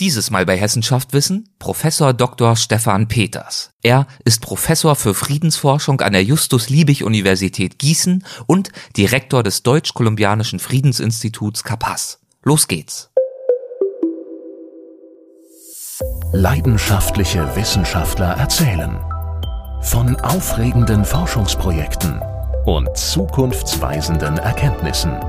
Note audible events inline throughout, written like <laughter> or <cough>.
Dieses Mal bei Hessenschaft Wissen Professor Dr. Stefan Peters. Er ist Professor für Friedensforschung an der Justus-Liebig-Universität Gießen und Direktor des Deutsch-Kolumbianischen Friedensinstituts Kapaz. Los geht's. Leidenschaftliche Wissenschaftler erzählen von aufregenden Forschungsprojekten und zukunftsweisenden Erkenntnissen.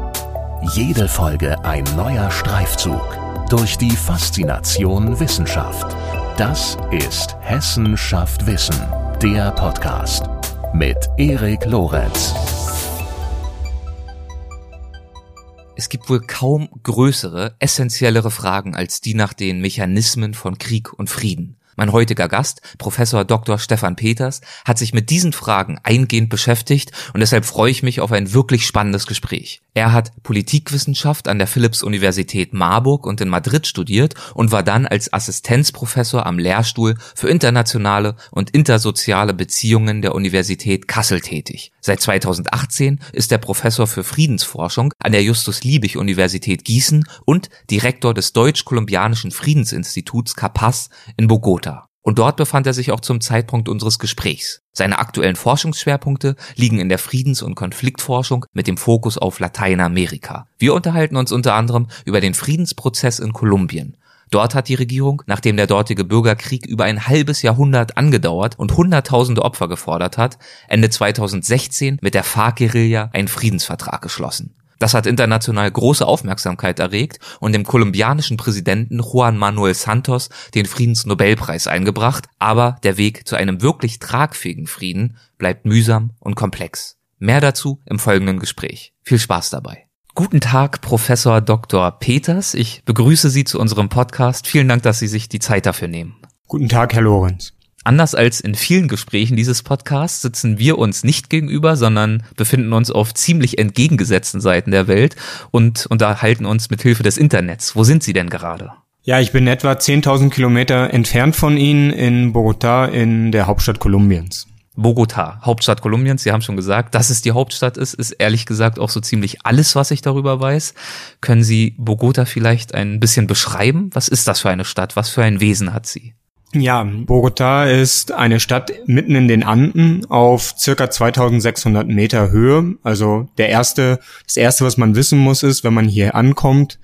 Jede Folge ein neuer Streifzug durch die Faszination Wissenschaft. Das ist Hessen schafft Wissen, der Podcast mit Erik Lorenz. Es gibt wohl kaum größere, essentiellere Fragen als die nach den Mechanismen von Krieg und Frieden. Mein heutiger Gast, Professor Dr. Stefan Peters, hat sich mit diesen Fragen eingehend beschäftigt und deshalb freue ich mich auf ein wirklich spannendes Gespräch. Er hat Politikwissenschaft an der Philipps-Universität Marburg und in Madrid studiert und war dann als Assistenzprofessor am Lehrstuhl für internationale und intersoziale Beziehungen der Universität Kassel tätig. Seit 2018 ist er Professor für Friedensforschung an der Justus-Liebig-Universität Gießen und Direktor des Deutsch-Kolumbianischen Friedensinstituts Capaz in Bogota. Und dort befand er sich auch zum Zeitpunkt unseres Gesprächs. Seine aktuellen Forschungsschwerpunkte liegen in der Friedens- und Konfliktforschung mit dem Fokus auf Lateinamerika. Wir unterhalten uns unter anderem über den Friedensprozess in Kolumbien. Dort hat die Regierung, nachdem der dortige Bürgerkrieg über ein halbes Jahrhundert angedauert und hunderttausende Opfer gefordert hat, Ende 2016 mit der FARC-Guerilla einen Friedensvertrag geschlossen. Das hat international große Aufmerksamkeit erregt und dem kolumbianischen Präsidenten Juan Manuel Santos den Friedensnobelpreis eingebracht, aber der Weg zu einem wirklich tragfähigen Frieden bleibt mühsam und komplex. Mehr dazu im folgenden Gespräch. Viel Spaß dabei. Guten Tag, Professor Dr. Peters. Ich begrüße Sie zu unserem Podcast. Vielen Dank, dass Sie sich die Zeit dafür nehmen. Guten Tag, Herr Lorenz. Anders als in vielen Gesprächen dieses Podcasts sitzen wir uns nicht gegenüber, sondern befinden uns auf ziemlich entgegengesetzten Seiten der Welt und unterhalten uns mit Hilfe des Internets. Wo sind Sie denn gerade? Ja, ich bin etwa 10.000 Kilometer entfernt von Ihnen in Bogotá in der Hauptstadt Kolumbiens. Bogota, Hauptstadt Kolumbiens, Sie haben schon gesagt, dass es die Hauptstadt ist, ist ehrlich gesagt auch so ziemlich alles, was ich darüber weiß. Können Sie Bogota vielleicht ein bisschen beschreiben? Was ist das für eine Stadt? Was für ein Wesen hat sie? Ja, Bogota ist eine Stadt mitten in den Anden auf circa 2600 Meter Höhe. Also der erste, das erste, was man wissen muss, ist, wenn man hier ankommt,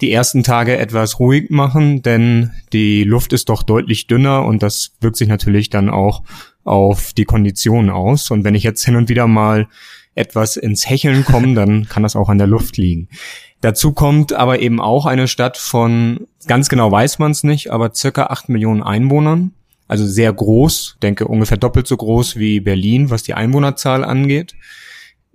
die ersten Tage etwas ruhig machen, denn die Luft ist doch deutlich dünner und das wirkt sich natürlich dann auch auf die Konditionen aus. Und wenn ich jetzt hin und wieder mal etwas ins Hecheln komme, dann kann das auch an der Luft liegen. Dazu kommt aber eben auch eine Stadt von, ganz genau weiß man es nicht, aber circa acht Millionen Einwohnern. Also sehr groß, denke ungefähr doppelt so groß wie Berlin, was die Einwohnerzahl angeht.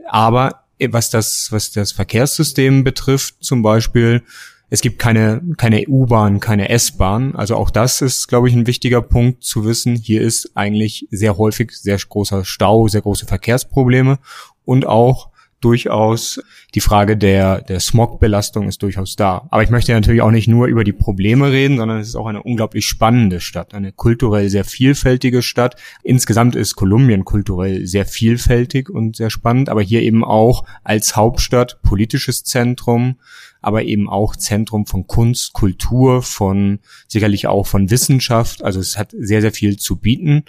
Aber was das, was das Verkehrssystem betrifft, zum Beispiel, es gibt keine, keine U-Bahn, keine S-Bahn. Also auch das ist, glaube ich, ein wichtiger Punkt zu wissen. Hier ist eigentlich sehr häufig sehr großer Stau, sehr große Verkehrsprobleme und auch durchaus die Frage der, der Smogbelastung ist durchaus da. Aber ich möchte natürlich auch nicht nur über die Probleme reden, sondern es ist auch eine unglaublich spannende Stadt, eine kulturell sehr vielfältige Stadt. Insgesamt ist Kolumbien kulturell sehr vielfältig und sehr spannend, aber hier eben auch als Hauptstadt politisches Zentrum, aber eben auch Zentrum von Kunst, Kultur, von sicherlich auch von Wissenschaft. Also es hat sehr, sehr viel zu bieten.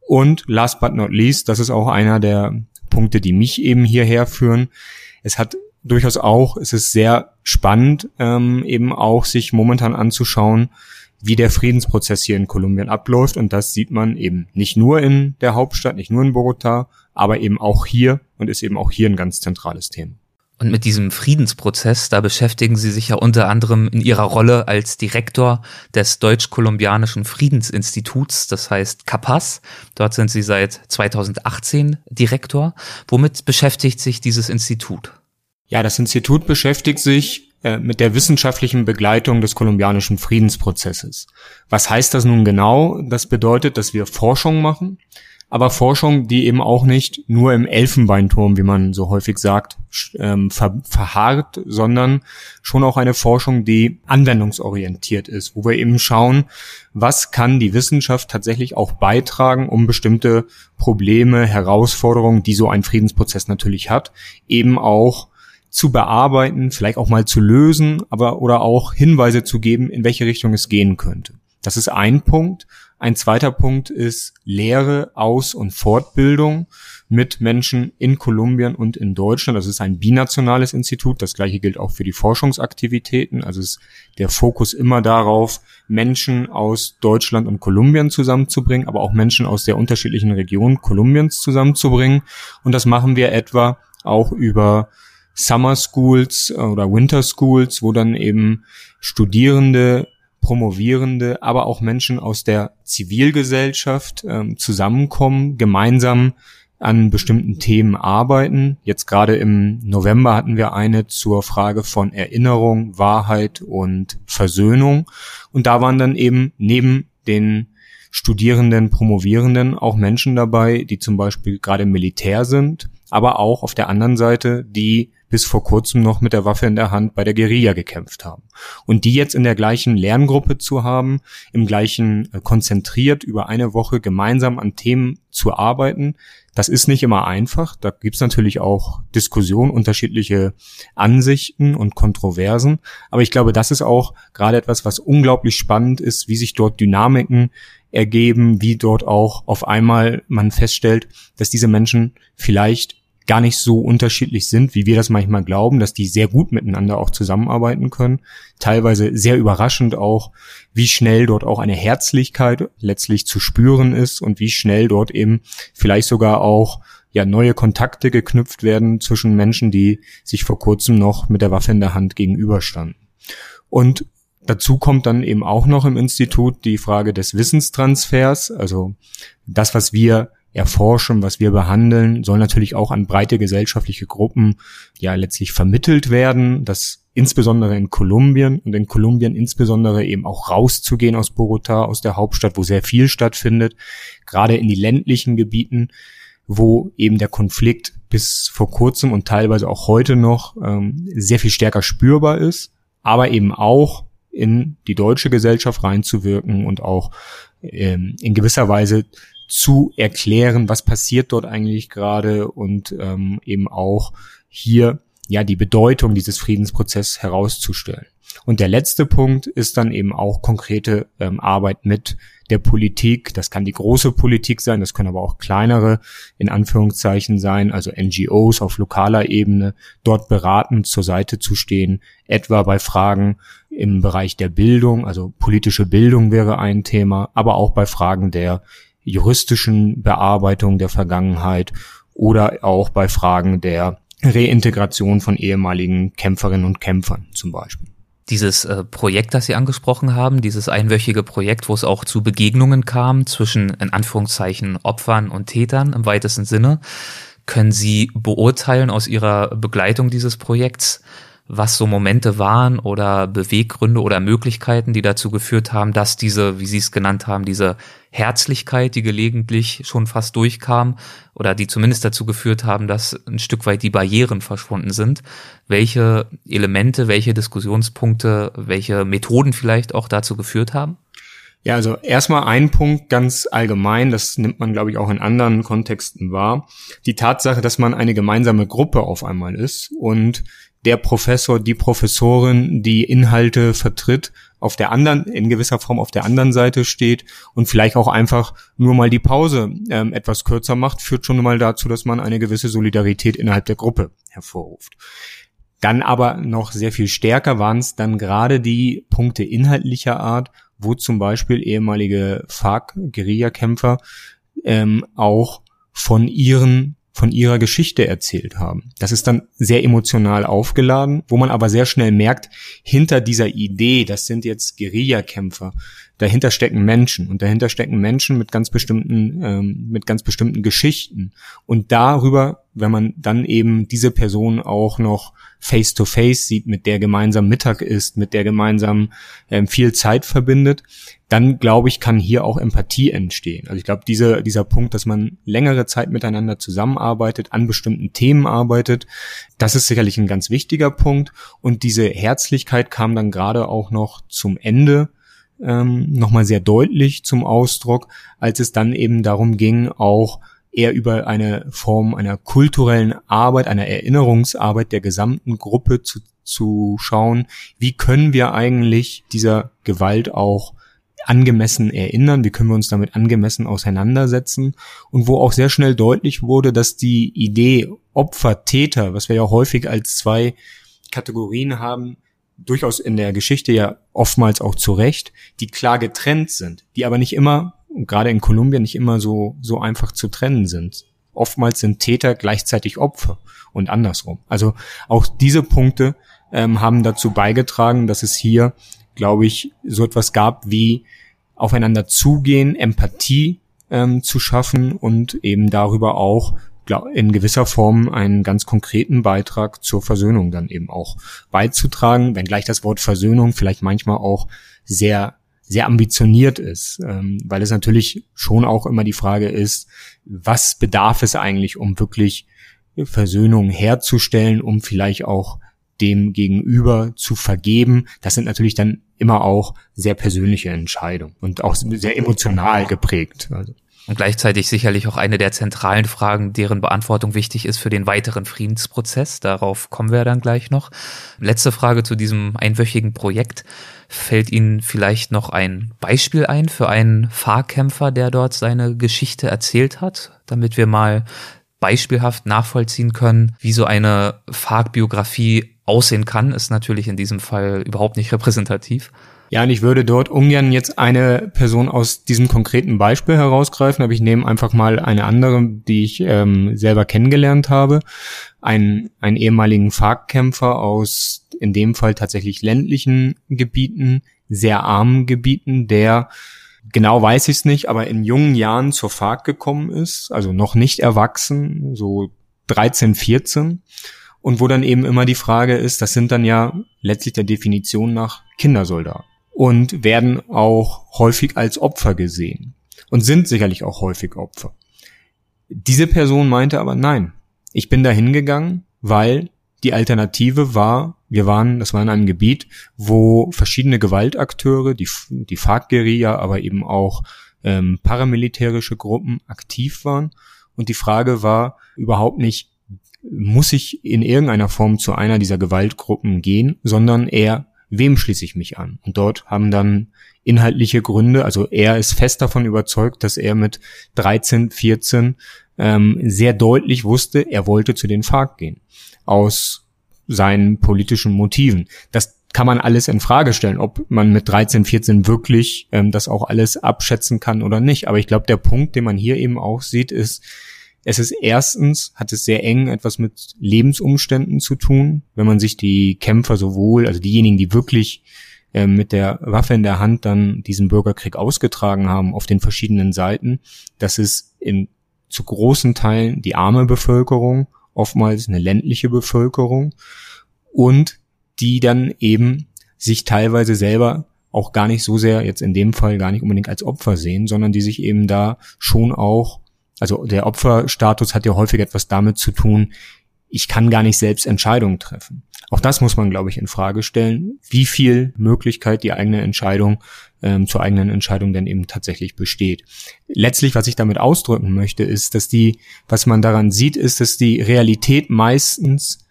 Und last but not least, das ist auch einer der Punkte, die mich eben hierher führen. Es hat durchaus auch, es ist sehr spannend, ähm, eben auch sich momentan anzuschauen, wie der Friedensprozess hier in Kolumbien abläuft. Und das sieht man eben nicht nur in der Hauptstadt, nicht nur in Bogota, aber eben auch hier und ist eben auch hier ein ganz zentrales Thema. Und mit diesem Friedensprozess, da beschäftigen Sie sich ja unter anderem in Ihrer Rolle als Direktor des Deutsch-Kolumbianischen Friedensinstituts, das heißt CAPAS. Dort sind Sie seit 2018 Direktor. Womit beschäftigt sich dieses Institut? Ja, das Institut beschäftigt sich äh, mit der wissenschaftlichen Begleitung des kolumbianischen Friedensprozesses. Was heißt das nun genau? Das bedeutet, dass wir Forschung machen, aber Forschung, die eben auch nicht nur im Elfenbeinturm, wie man so häufig sagt, ähm, ver verharrt, sondern schon auch eine Forschung, die anwendungsorientiert ist, wo wir eben schauen, was kann die Wissenschaft tatsächlich auch beitragen, um bestimmte Probleme, Herausforderungen, die so ein Friedensprozess natürlich hat, eben auch zu bearbeiten, vielleicht auch mal zu lösen, aber oder auch Hinweise zu geben, in welche Richtung es gehen könnte. Das ist ein Punkt. Ein zweiter Punkt ist Lehre, Aus- und Fortbildung mit Menschen in Kolumbien und in Deutschland. Das ist ein binationales Institut. Das gleiche gilt auch für die Forschungsaktivitäten. Also ist der Fokus immer darauf, Menschen aus Deutschland und Kolumbien zusammenzubringen, aber auch Menschen aus der unterschiedlichen Region Kolumbiens zusammenzubringen. Und das machen wir etwa auch über Summer Schools oder Winter Schools, wo dann eben Studierende Promovierende, aber auch Menschen aus der Zivilgesellschaft ähm, zusammenkommen, gemeinsam an bestimmten Themen arbeiten. Jetzt gerade im November hatten wir eine zur Frage von Erinnerung, Wahrheit und Versöhnung. Und da waren dann eben neben den Studierenden, Promovierenden auch Menschen dabei, die zum Beispiel gerade im Militär sind, aber auch auf der anderen Seite, die bis vor kurzem noch mit der Waffe in der Hand bei der Guerilla gekämpft haben. Und die jetzt in der gleichen Lerngruppe zu haben, im gleichen äh, konzentriert über eine Woche gemeinsam an Themen zu arbeiten, das ist nicht immer einfach. Da gibt's natürlich auch Diskussionen, unterschiedliche Ansichten und Kontroversen. Aber ich glaube, das ist auch gerade etwas, was unglaublich spannend ist, wie sich dort Dynamiken ergeben, wie dort auch auf einmal man feststellt, dass diese Menschen vielleicht gar nicht so unterschiedlich sind, wie wir das manchmal glauben, dass die sehr gut miteinander auch zusammenarbeiten können. Teilweise sehr überraschend auch, wie schnell dort auch eine Herzlichkeit letztlich zu spüren ist und wie schnell dort eben vielleicht sogar auch ja neue Kontakte geknüpft werden zwischen Menschen, die sich vor kurzem noch mit der Waffe in der Hand gegenüberstanden. Und Dazu kommt dann eben auch noch im Institut die Frage des Wissenstransfers, also das, was wir erforschen, was wir behandeln, soll natürlich auch an breite gesellschaftliche Gruppen ja letztlich vermittelt werden, dass insbesondere in Kolumbien und in Kolumbien insbesondere eben auch rauszugehen aus Bogota, aus der Hauptstadt, wo sehr viel stattfindet, gerade in die ländlichen Gebieten, wo eben der Konflikt bis vor kurzem und teilweise auch heute noch ähm, sehr viel stärker spürbar ist, aber eben auch in die deutsche Gesellschaft reinzuwirken und auch ähm, in gewisser Weise zu erklären, was passiert dort eigentlich gerade und ähm, eben auch hier ja die Bedeutung dieses Friedensprozesses herauszustellen. Und der letzte Punkt ist dann eben auch konkrete ähm, Arbeit mit der Politik. Das kann die große Politik sein, das können aber auch kleinere in Anführungszeichen sein, also NGOs auf lokaler Ebene, dort beratend zur Seite zu stehen, etwa bei Fragen im Bereich der Bildung, also politische Bildung wäre ein Thema, aber auch bei Fragen der juristischen Bearbeitung der Vergangenheit oder auch bei Fragen der Reintegration von ehemaligen Kämpferinnen und Kämpfern zum Beispiel. Dieses äh, Projekt, das Sie angesprochen haben, dieses einwöchige Projekt, wo es auch zu Begegnungen kam zwischen in Anführungszeichen Opfern und Tätern im weitesten Sinne, können Sie beurteilen aus Ihrer Begleitung dieses Projekts, was so Momente waren oder Beweggründe oder Möglichkeiten, die dazu geführt haben, dass diese, wie Sie es genannt haben, diese Herzlichkeit, die gelegentlich schon fast durchkam oder die zumindest dazu geführt haben, dass ein Stück weit die Barrieren verschwunden sind. Welche Elemente, welche Diskussionspunkte, welche Methoden vielleicht auch dazu geführt haben? Ja, also erstmal ein Punkt ganz allgemein, das nimmt man, glaube ich, auch in anderen Kontexten wahr. Die Tatsache, dass man eine gemeinsame Gruppe auf einmal ist und der Professor, die Professorin, die Inhalte vertritt, auf der anderen, in gewisser Form auf der anderen Seite steht und vielleicht auch einfach nur mal die Pause ähm, etwas kürzer macht, führt schon mal dazu, dass man eine gewisse Solidarität innerhalb der Gruppe hervorruft. Dann aber noch sehr viel stärker waren es dann gerade die Punkte inhaltlicher Art, wo zum Beispiel ehemalige FARC-Guerillakämpfer ähm, auch von ihren von ihrer Geschichte erzählt haben. Das ist dann sehr emotional aufgeladen, wo man aber sehr schnell merkt, hinter dieser Idee, das sind jetzt Guerillakämpfer, dahinter stecken Menschen und dahinter stecken Menschen mit ganz bestimmten, ähm, mit ganz bestimmten Geschichten. Und darüber, wenn man dann eben diese Person auch noch face to face sieht, mit der gemeinsam Mittag ist, mit der gemeinsam ähm, viel Zeit verbindet, dann glaube ich, kann hier auch Empathie entstehen. Also ich glaube, diese, dieser Punkt, dass man längere Zeit miteinander zusammenarbeitet, an bestimmten Themen arbeitet, das ist sicherlich ein ganz wichtiger Punkt. Und diese Herzlichkeit kam dann gerade auch noch zum Ende ähm, nochmal sehr deutlich zum Ausdruck, als es dann eben darum ging, auch eher über eine Form einer kulturellen Arbeit, einer Erinnerungsarbeit der gesamten Gruppe zu, zu schauen, wie können wir eigentlich dieser Gewalt auch angemessen erinnern, wie können wir uns damit angemessen auseinandersetzen. Und wo auch sehr schnell deutlich wurde, dass die Idee Opfer, Täter, was wir ja häufig als zwei Kategorien haben, durchaus in der Geschichte ja oftmals auch zu Recht, die klar getrennt sind, die aber nicht immer, gerade in Kolumbien nicht immer so, so einfach zu trennen sind. Oftmals sind Täter gleichzeitig Opfer und andersrum. Also auch diese Punkte ähm, haben dazu beigetragen, dass es hier, glaube ich, so etwas gab wie aufeinander zugehen, Empathie ähm, zu schaffen und eben darüber auch in gewisser Form einen ganz konkreten Beitrag zur Versöhnung dann eben auch beizutragen, wenngleich das Wort Versöhnung vielleicht manchmal auch sehr sehr ambitioniert ist, ähm, weil es natürlich schon auch immer die Frage ist, was bedarf es eigentlich, um wirklich Versöhnung herzustellen, um vielleicht auch dem Gegenüber zu vergeben. Das sind natürlich dann immer auch sehr persönliche Entscheidungen und auch sehr emotional geprägt. Also. Und gleichzeitig sicherlich auch eine der zentralen Fragen, deren Beantwortung wichtig ist für den weiteren Friedensprozess. Darauf kommen wir dann gleich noch. Letzte Frage zu diesem einwöchigen Projekt. Fällt Ihnen vielleicht noch ein Beispiel ein für einen Fahrkämpfer, der dort seine Geschichte erzählt hat, damit wir mal beispielhaft nachvollziehen können, wie so eine FARC-Biografie aussehen kann, ist natürlich in diesem Fall überhaupt nicht repräsentativ. Ja, und ich würde dort ungern jetzt eine Person aus diesem konkreten Beispiel herausgreifen, aber ich nehme einfach mal eine andere, die ich ähm, selber kennengelernt habe. Ein, einen ehemaligen FARC-Kämpfer aus in dem Fall tatsächlich ländlichen Gebieten, sehr armen Gebieten, der genau weiß ich es nicht, aber in jungen Jahren zur FARC gekommen ist, also noch nicht erwachsen, so 13, 14 und wo dann eben immer die Frage ist, das sind dann ja letztlich der Definition nach Kindersoldaten und werden auch häufig als Opfer gesehen und sind sicherlich auch häufig Opfer. Diese Person meinte aber nein, ich bin da hingegangen, weil die Alternative war, wir waren, das war in einem Gebiet, wo verschiedene Gewaltakteure, die, die FARC-Guerilla, aber eben auch ähm, paramilitärische Gruppen aktiv waren. Und die Frage war überhaupt nicht, muss ich in irgendeiner Form zu einer dieser Gewaltgruppen gehen, sondern eher, wem schließe ich mich an? Und dort haben dann inhaltliche Gründe, also er ist fest davon überzeugt, dass er mit 13, 14 ähm, sehr deutlich wusste, er wollte zu den FARC gehen. Aus seinen politischen Motiven. Das kann man alles in Frage stellen, ob man mit 13, 14 wirklich ähm, das auch alles abschätzen kann oder nicht. Aber ich glaube, der Punkt, den man hier eben auch sieht, ist, es ist erstens, hat es sehr eng etwas mit Lebensumständen zu tun, wenn man sich die Kämpfer sowohl, also diejenigen, die wirklich äh, mit der Waffe in der Hand dann diesen Bürgerkrieg ausgetragen haben auf den verschiedenen Seiten, dass es in zu großen Teilen die arme Bevölkerung, oftmals eine ländliche Bevölkerung und die dann eben sich teilweise selber auch gar nicht so sehr, jetzt in dem Fall gar nicht unbedingt als Opfer sehen, sondern die sich eben da schon auch also der Opferstatus hat ja häufig etwas damit zu tun, ich kann gar nicht selbst Entscheidungen treffen. Auch das muss man, glaube ich, in Frage stellen, wie viel Möglichkeit die eigene Entscheidung ähm, zur eigenen Entscheidung denn eben tatsächlich besteht. Letztlich, was ich damit ausdrücken möchte, ist, dass die, was man daran sieht, ist, dass die Realität meistens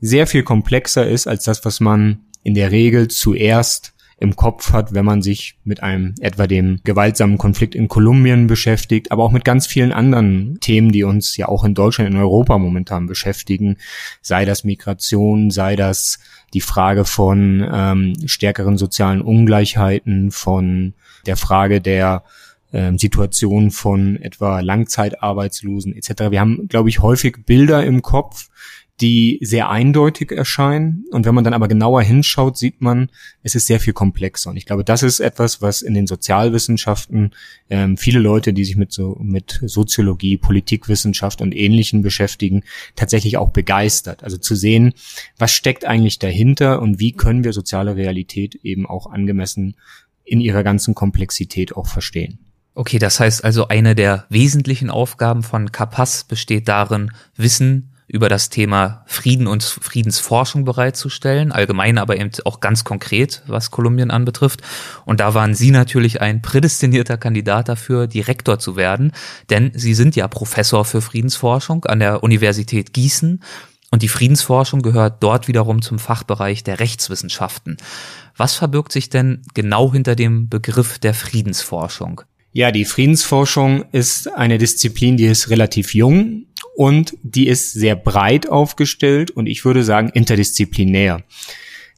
sehr viel komplexer ist als das, was man in der Regel zuerst im Kopf hat, wenn man sich mit einem etwa dem gewaltsamen Konflikt in Kolumbien beschäftigt, aber auch mit ganz vielen anderen Themen, die uns ja auch in Deutschland, in Europa momentan beschäftigen, sei das Migration, sei das die Frage von ähm, stärkeren sozialen Ungleichheiten, von der Frage der ähm, Situation von etwa Langzeitarbeitslosen etc. Wir haben, glaube ich, häufig Bilder im Kopf, die sehr eindeutig erscheinen. Und wenn man dann aber genauer hinschaut, sieht man, es ist sehr viel komplexer. Und ich glaube, das ist etwas, was in den Sozialwissenschaften ähm, viele Leute, die sich mit so mit Soziologie, Politikwissenschaft und Ähnlichen beschäftigen, tatsächlich auch begeistert. Also zu sehen, was steckt eigentlich dahinter und wie können wir soziale Realität eben auch angemessen in ihrer ganzen Komplexität auch verstehen. Okay, das heißt also, eine der wesentlichen Aufgaben von CAPAS besteht darin, Wissen über das Thema Frieden und Friedensforschung bereitzustellen, allgemein aber eben auch ganz konkret, was Kolumbien anbetrifft. Und da waren Sie natürlich ein prädestinierter Kandidat dafür, Direktor zu werden, denn Sie sind ja Professor für Friedensforschung an der Universität Gießen und die Friedensforschung gehört dort wiederum zum Fachbereich der Rechtswissenschaften. Was verbirgt sich denn genau hinter dem Begriff der Friedensforschung? Ja, die Friedensforschung ist eine Disziplin, die ist relativ jung und die ist sehr breit aufgestellt und ich würde sagen interdisziplinär.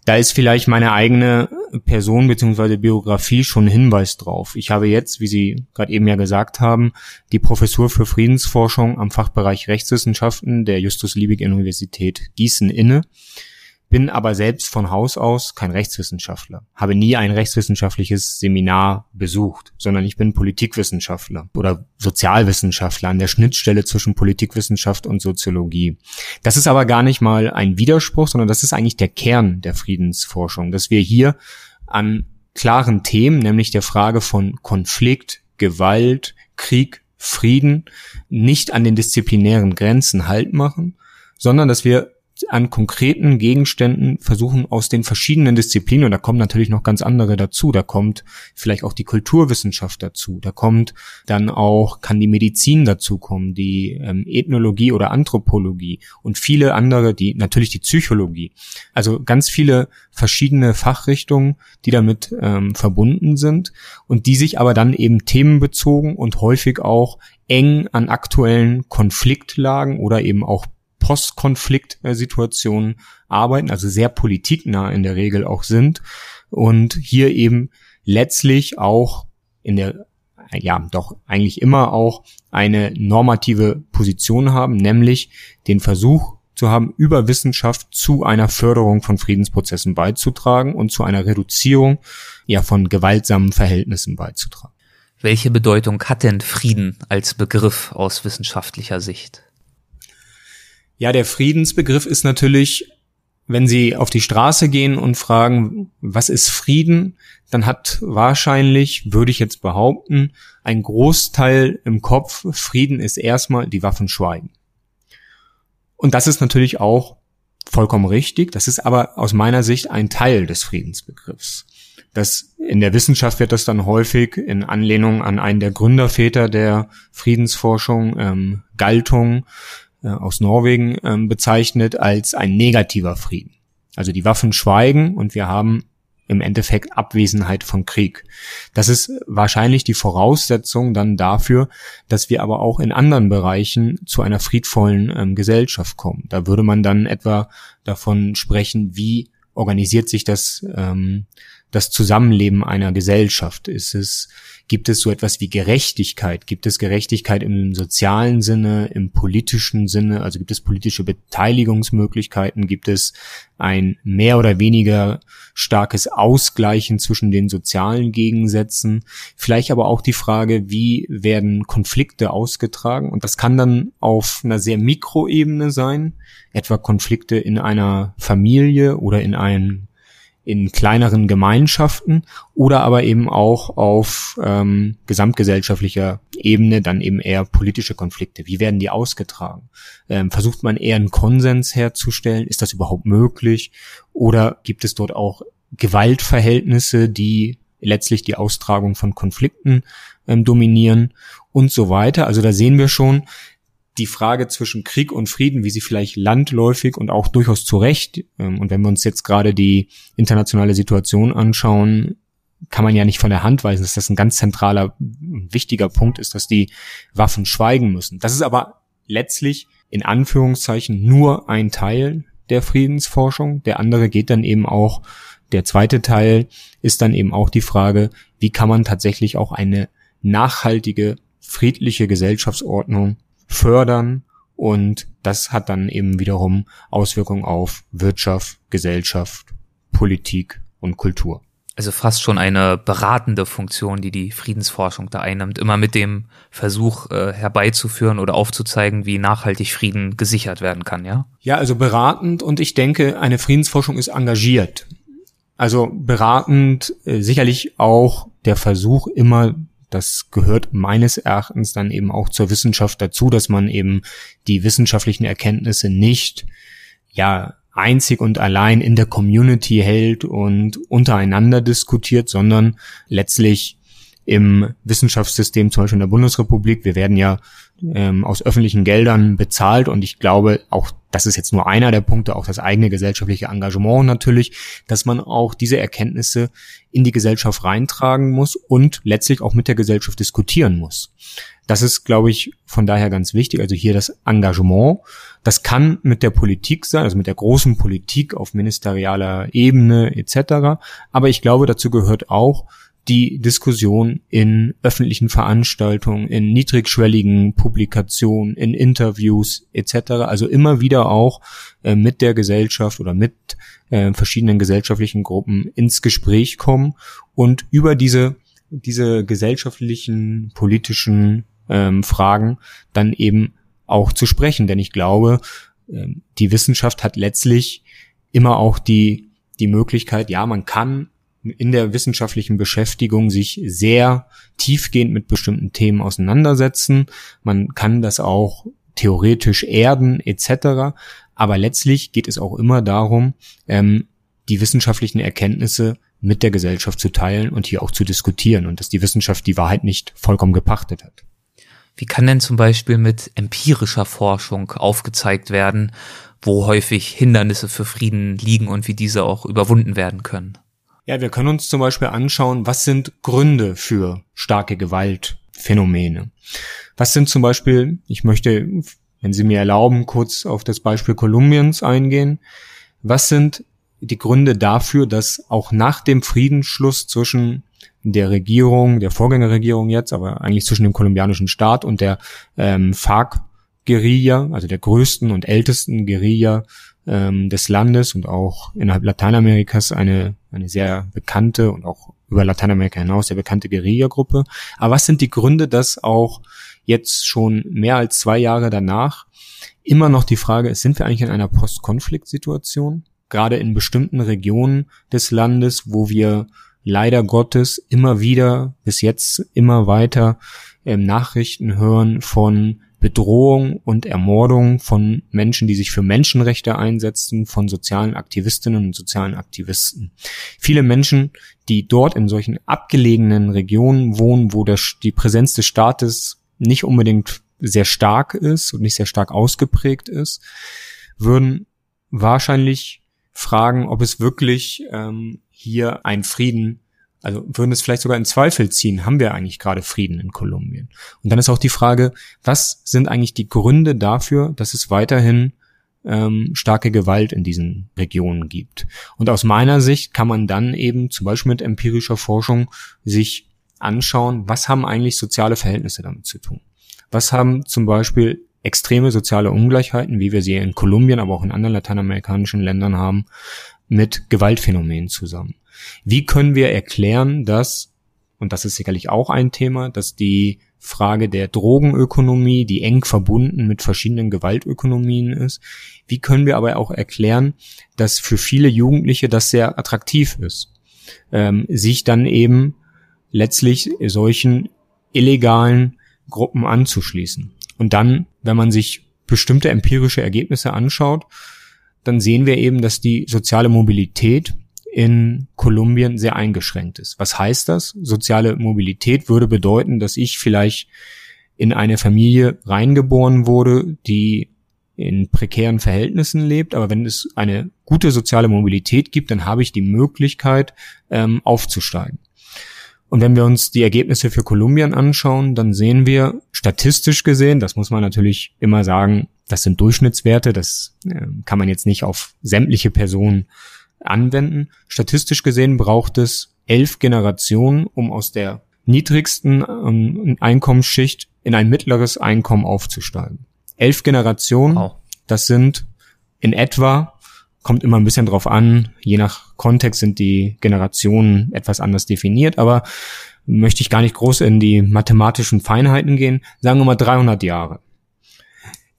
Da ist vielleicht meine eigene Person bzw. Biografie schon ein Hinweis drauf. Ich habe jetzt, wie Sie gerade eben ja gesagt haben, die Professur für Friedensforschung am Fachbereich Rechtswissenschaften der Justus-Liebig-Universität Gießen inne bin aber selbst von Haus aus kein Rechtswissenschaftler, habe nie ein rechtswissenschaftliches Seminar besucht, sondern ich bin Politikwissenschaftler oder Sozialwissenschaftler an der Schnittstelle zwischen Politikwissenschaft und Soziologie. Das ist aber gar nicht mal ein Widerspruch, sondern das ist eigentlich der Kern der Friedensforschung, dass wir hier an klaren Themen, nämlich der Frage von Konflikt, Gewalt, Krieg, Frieden, nicht an den disziplinären Grenzen Halt machen, sondern dass wir an konkreten Gegenständen versuchen aus den verschiedenen Disziplinen, und da kommen natürlich noch ganz andere dazu, da kommt vielleicht auch die Kulturwissenschaft dazu, da kommt dann auch, kann die Medizin dazu kommen, die ähm, Ethnologie oder Anthropologie und viele andere, die natürlich die Psychologie. Also ganz viele verschiedene Fachrichtungen, die damit ähm, verbunden sind und die sich aber dann eben themenbezogen und häufig auch eng an aktuellen Konfliktlagen oder eben auch Postkonfliktsituationen arbeiten, also sehr politiknah in der Regel auch sind und hier eben letztlich auch in der ja, doch eigentlich immer auch eine normative Position haben, nämlich den Versuch zu haben, über Wissenschaft zu einer Förderung von Friedensprozessen beizutragen und zu einer Reduzierung ja von gewaltsamen Verhältnissen beizutragen. Welche Bedeutung hat denn Frieden als Begriff aus wissenschaftlicher Sicht? Ja, der Friedensbegriff ist natürlich, wenn Sie auf die Straße gehen und fragen, was ist Frieden, dann hat wahrscheinlich, würde ich jetzt behaupten, ein Großteil im Kopf, Frieden ist erstmal die Waffen schweigen. Und das ist natürlich auch vollkommen richtig. Das ist aber aus meiner Sicht ein Teil des Friedensbegriffs. Das, in der Wissenschaft wird das dann häufig in Anlehnung an einen der Gründerväter der Friedensforschung, ähm, Galtung, äh, aus Norwegen ähm, bezeichnet als ein negativer Frieden. Also die Waffen schweigen und wir haben im Endeffekt Abwesenheit von Krieg. Das ist wahrscheinlich die Voraussetzung dann dafür, dass wir aber auch in anderen Bereichen zu einer friedvollen ähm, Gesellschaft kommen. Da würde man dann etwa davon sprechen, wie organisiert sich das, ähm, das Zusammenleben einer Gesellschaft? Ist es Gibt es so etwas wie Gerechtigkeit? Gibt es Gerechtigkeit im sozialen Sinne, im politischen Sinne? Also gibt es politische Beteiligungsmöglichkeiten? Gibt es ein mehr oder weniger starkes Ausgleichen zwischen den sozialen Gegensätzen? Vielleicht aber auch die Frage, wie werden Konflikte ausgetragen? Und das kann dann auf einer sehr Mikroebene sein, etwa Konflikte in einer Familie oder in einem in kleineren Gemeinschaften oder aber eben auch auf ähm, gesamtgesellschaftlicher Ebene dann eben eher politische Konflikte. Wie werden die ausgetragen? Ähm, versucht man eher einen Konsens herzustellen? Ist das überhaupt möglich? Oder gibt es dort auch Gewaltverhältnisse, die letztlich die Austragung von Konflikten ähm, dominieren und so weiter? Also da sehen wir schon, die Frage zwischen Krieg und Frieden, wie sie vielleicht landläufig und auch durchaus zu Recht, ähm, und wenn wir uns jetzt gerade die internationale Situation anschauen, kann man ja nicht von der Hand weisen, dass das ein ganz zentraler, wichtiger Punkt ist, dass die Waffen schweigen müssen. Das ist aber letztlich in Anführungszeichen nur ein Teil der Friedensforschung. Der andere geht dann eben auch, der zweite Teil ist dann eben auch die Frage, wie kann man tatsächlich auch eine nachhaltige, friedliche Gesellschaftsordnung fördern und das hat dann eben wiederum Auswirkungen auf Wirtschaft, Gesellschaft, Politik und Kultur. Also fast schon eine beratende Funktion, die die Friedensforschung da einnimmt, immer mit dem Versuch äh, herbeizuführen oder aufzuzeigen, wie nachhaltig Frieden gesichert werden kann, ja? Ja, also beratend und ich denke, eine Friedensforschung ist engagiert. Also beratend äh, sicherlich auch der Versuch, immer das gehört meines Erachtens dann eben auch zur Wissenschaft dazu, dass man eben die wissenschaftlichen Erkenntnisse nicht, ja, einzig und allein in der Community hält und untereinander diskutiert, sondern letztlich im Wissenschaftssystem, zum Beispiel in der Bundesrepublik. Wir werden ja ähm, aus öffentlichen Geldern bezahlt und ich glaube, auch das ist jetzt nur einer der Punkte, auch das eigene gesellschaftliche Engagement natürlich, dass man auch diese Erkenntnisse in die Gesellschaft reintragen muss und letztlich auch mit der Gesellschaft diskutieren muss. Das ist, glaube ich, von daher ganz wichtig. Also hier das Engagement. Das kann mit der Politik sein, also mit der großen Politik auf ministerialer Ebene etc. Aber ich glaube, dazu gehört auch die Diskussion in öffentlichen Veranstaltungen, in niedrigschwelligen Publikationen, in Interviews etc. Also immer wieder auch äh, mit der Gesellschaft oder mit äh, verschiedenen gesellschaftlichen Gruppen ins Gespräch kommen und über diese diese gesellschaftlichen, politischen ähm, Fragen dann eben auch zu sprechen. Denn ich glaube, ähm, die Wissenschaft hat letztlich immer auch die, die Möglichkeit, ja, man kann in der wissenschaftlichen Beschäftigung sich sehr tiefgehend mit bestimmten Themen auseinandersetzen. Man kann das auch theoretisch erden etc. Aber letztlich geht es auch immer darum, ähm, die wissenschaftlichen Erkenntnisse mit der Gesellschaft zu teilen und hier auch zu diskutieren und dass die Wissenschaft die Wahrheit nicht vollkommen gepachtet hat. Wie kann denn zum Beispiel mit empirischer Forschung aufgezeigt werden, wo häufig Hindernisse für Frieden liegen und wie diese auch überwunden werden können? Ja, wir können uns zum Beispiel anschauen, was sind Gründe für starke Gewaltphänomene. Was sind zum Beispiel, ich möchte, wenn Sie mir erlauben, kurz auf das Beispiel Kolumbiens eingehen. Was sind die Gründe dafür, dass auch nach dem Friedensschluss zwischen der Regierung, der Vorgängerregierung jetzt, aber eigentlich zwischen dem kolumbianischen Staat und der ähm, FARC-Guerilla, also der größten und ältesten Guerilla ähm, des Landes und auch innerhalb Lateinamerikas eine, eine sehr bekannte und auch über Lateinamerika hinaus sehr bekannte Guerilla-Gruppe. Aber was sind die Gründe, dass auch jetzt schon mehr als zwei Jahre danach immer noch die Frage ist, sind wir eigentlich in einer Post-Konflikt-Situation? Gerade in bestimmten Regionen des Landes, wo wir leider Gottes immer wieder bis jetzt immer weiter ähm, Nachrichten hören von Bedrohung und Ermordung von Menschen, die sich für Menschenrechte einsetzen, von sozialen Aktivistinnen und sozialen Aktivisten. Viele Menschen, die dort in solchen abgelegenen Regionen wohnen, wo das, die Präsenz des Staates nicht unbedingt sehr stark ist und nicht sehr stark ausgeprägt ist, würden wahrscheinlich fragen, ob es wirklich ähm, hier ein Frieden also würden es vielleicht sogar in Zweifel ziehen, haben wir eigentlich gerade Frieden in Kolumbien? Und dann ist auch die Frage, was sind eigentlich die Gründe dafür, dass es weiterhin ähm, starke Gewalt in diesen Regionen gibt? Und aus meiner Sicht kann man dann eben zum Beispiel mit empirischer Forschung sich anschauen, was haben eigentlich soziale Verhältnisse damit zu tun? Was haben zum Beispiel extreme soziale Ungleichheiten, wie wir sie in Kolumbien, aber auch in anderen lateinamerikanischen Ländern haben, mit Gewaltphänomenen zusammen? Wie können wir erklären, dass, und das ist sicherlich auch ein Thema, dass die Frage der Drogenökonomie, die eng verbunden mit verschiedenen Gewaltökonomien ist. Wie können wir aber auch erklären, dass für viele Jugendliche das sehr attraktiv ist, ähm, sich dann eben letztlich solchen illegalen Gruppen anzuschließen. Und dann, wenn man sich bestimmte empirische Ergebnisse anschaut, dann sehen wir eben, dass die soziale Mobilität in Kolumbien sehr eingeschränkt ist. Was heißt das? Soziale Mobilität würde bedeuten, dass ich vielleicht in eine Familie reingeboren wurde, die in prekären Verhältnissen lebt, aber wenn es eine gute soziale Mobilität gibt, dann habe ich die Möglichkeit, ähm, aufzusteigen. Und wenn wir uns die Ergebnisse für Kolumbien anschauen, dann sehen wir statistisch gesehen, das muss man natürlich immer sagen, das sind Durchschnittswerte, das äh, kann man jetzt nicht auf sämtliche Personen anwenden. Statistisch gesehen braucht es elf Generationen, um aus der niedrigsten ähm, Einkommensschicht in ein mittleres Einkommen aufzusteigen. Elf Generationen, wow. das sind in etwa, kommt immer ein bisschen drauf an, je nach Kontext sind die Generationen etwas anders definiert, aber möchte ich gar nicht groß in die mathematischen Feinheiten gehen, sagen wir mal 300 Jahre.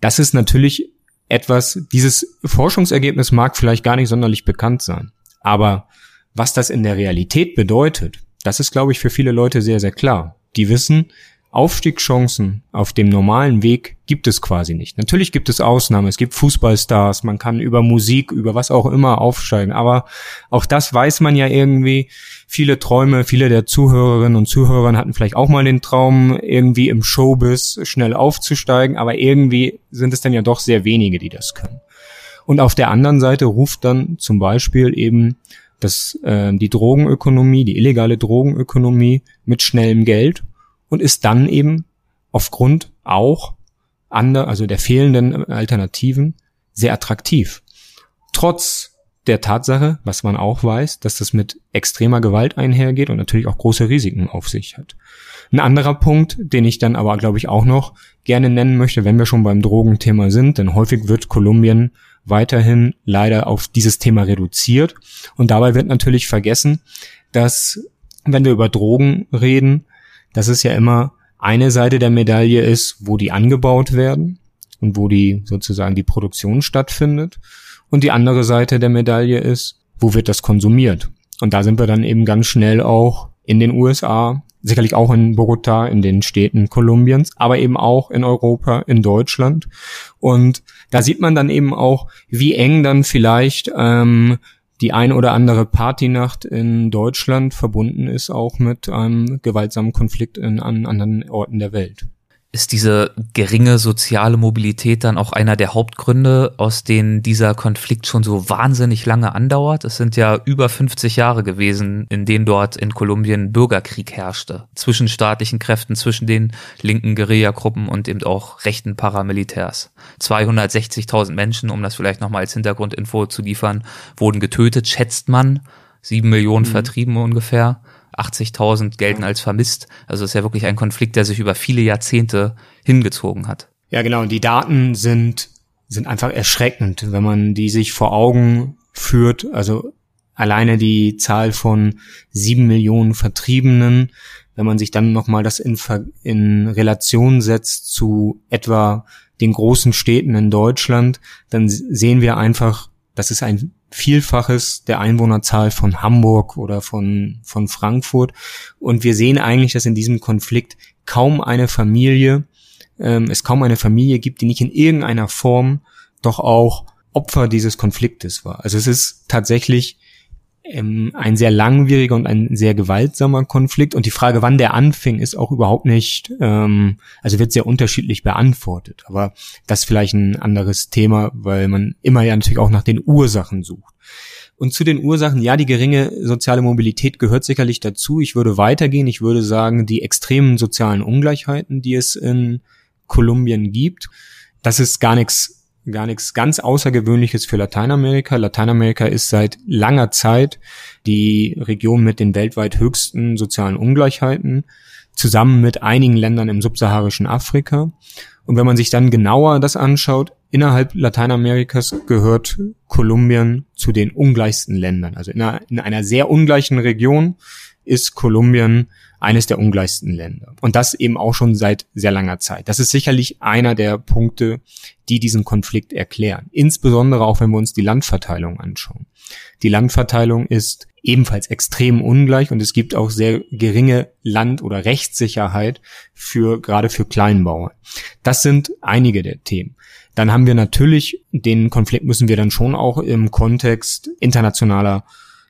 Das ist natürlich etwas, dieses Forschungsergebnis mag vielleicht gar nicht sonderlich bekannt sein. Aber was das in der Realität bedeutet, das ist, glaube ich, für viele Leute sehr, sehr klar. die wissen, Aufstiegschancen auf dem normalen Weg gibt es quasi nicht. Natürlich gibt es Ausnahmen, es gibt Fußballstars, man kann über Musik, über was auch immer aufsteigen, aber auch das weiß man ja irgendwie. Viele Träume, viele der Zuhörerinnen und Zuhörer hatten vielleicht auch mal den Traum, irgendwie im Showbiz schnell aufzusteigen, aber irgendwie sind es dann ja doch sehr wenige, die das können. Und auf der anderen Seite ruft dann zum Beispiel eben das, äh, die Drogenökonomie, die illegale Drogenökonomie mit schnellem Geld und ist dann eben aufgrund auch andere, also der fehlenden Alternativen sehr attraktiv. Trotz der Tatsache, was man auch weiß, dass das mit extremer Gewalt einhergeht und natürlich auch große Risiken auf sich hat. Ein anderer Punkt, den ich dann aber, glaube ich, auch noch gerne nennen möchte, wenn wir schon beim Drogenthema sind, denn häufig wird Kolumbien weiterhin leider auf dieses Thema reduziert. Und dabei wird natürlich vergessen, dass, wenn wir über Drogen reden, dass es ja immer eine Seite der Medaille ist, wo die angebaut werden und wo die sozusagen die Produktion stattfindet. Und die andere Seite der Medaille ist, wo wird das konsumiert? Und da sind wir dann eben ganz schnell auch in den USA, sicherlich auch in Bogota, in den Städten Kolumbiens, aber eben auch in Europa, in Deutschland. Und da sieht man dann eben auch, wie eng dann vielleicht ähm, die ein oder andere Partynacht in Deutschland verbunden ist auch mit einem gewaltsamen Konflikt in, an anderen Orten der Welt. Ist diese geringe soziale Mobilität dann auch einer der Hauptgründe, aus denen dieser Konflikt schon so wahnsinnig lange andauert? Es sind ja über 50 Jahre gewesen, in denen dort in Kolumbien Bürgerkrieg herrschte. Zwischen staatlichen Kräften, zwischen den linken Guerillagruppen und eben auch rechten Paramilitärs. 260.000 Menschen, um das vielleicht nochmal als Hintergrundinfo zu liefern, wurden getötet, schätzt man. Sieben Millionen mhm. vertrieben ungefähr. 80.000 gelten als vermisst. Also es ist ja wirklich ein Konflikt, der sich über viele Jahrzehnte hingezogen hat. Ja, genau. Und die Daten sind, sind einfach erschreckend, wenn man die sich vor Augen führt. Also alleine die Zahl von sieben Millionen Vertriebenen, wenn man sich dann nochmal das in, in Relation setzt zu etwa den großen Städten in Deutschland, dann sehen wir einfach, das ist ein Vielfaches der Einwohnerzahl von Hamburg oder von, von Frankfurt. Und wir sehen eigentlich, dass in diesem Konflikt kaum eine Familie, ähm, es kaum eine Familie gibt, die nicht in irgendeiner Form doch auch Opfer dieses Konfliktes war. Also es ist tatsächlich ähm, ein sehr langwieriger und ein sehr gewaltsamer Konflikt. Und die Frage, wann der anfing, ist auch überhaupt nicht, ähm, also wird sehr unterschiedlich beantwortet. Aber das ist vielleicht ein anderes Thema, weil man immer ja natürlich auch nach den Ursachen sucht. Und zu den Ursachen, ja, die geringe soziale Mobilität gehört sicherlich dazu. Ich würde weitergehen. Ich würde sagen, die extremen sozialen Ungleichheiten, die es in Kolumbien gibt, das ist gar nichts gar nichts ganz Außergewöhnliches für Lateinamerika. Lateinamerika ist seit langer Zeit die Region mit den weltweit höchsten sozialen Ungleichheiten, zusammen mit einigen Ländern im subsaharischen Afrika. Und wenn man sich dann genauer das anschaut, innerhalb Lateinamerikas gehört Kolumbien zu den ungleichsten Ländern. Also in einer, in einer sehr ungleichen Region ist Kolumbien eines der ungleichsten Länder. Und das eben auch schon seit sehr langer Zeit. Das ist sicherlich einer der Punkte, die diesen Konflikt erklären. Insbesondere auch, wenn wir uns die Landverteilung anschauen. Die Landverteilung ist ebenfalls extrem ungleich und es gibt auch sehr geringe Land- oder Rechtssicherheit für, gerade für Kleinbauern. Das sind einige der Themen. Dann haben wir natürlich, den Konflikt müssen wir dann schon auch im Kontext internationaler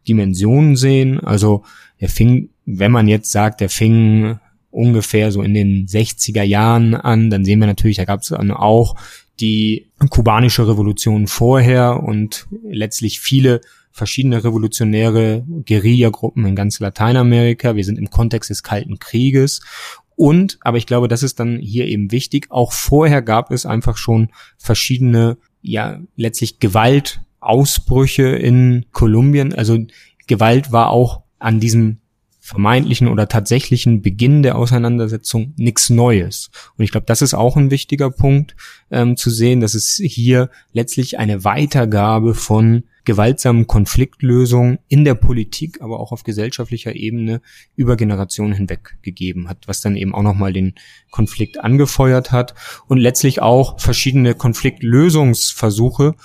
Dimensionen sehen. Also er fing wenn man jetzt sagt, der fing ungefähr so in den 60er Jahren an, dann sehen wir natürlich, da gab es dann auch die kubanische Revolution vorher und letztlich viele verschiedene revolutionäre Guerillagruppen in ganz Lateinamerika. Wir sind im Kontext des Kalten Krieges. Und, aber ich glaube, das ist dann hier eben wichtig, auch vorher gab es einfach schon verschiedene, ja, letztlich Gewaltausbrüche in Kolumbien. Also Gewalt war auch an diesem vermeintlichen oder tatsächlichen Beginn der Auseinandersetzung nichts Neues. Und ich glaube, das ist auch ein wichtiger Punkt ähm, zu sehen, dass es hier letztlich eine Weitergabe von gewaltsamen Konfliktlösungen in der Politik, aber auch auf gesellschaftlicher Ebene über Generationen hinweg gegeben hat, was dann eben auch nochmal den Konflikt angefeuert hat und letztlich auch verschiedene Konfliktlösungsversuche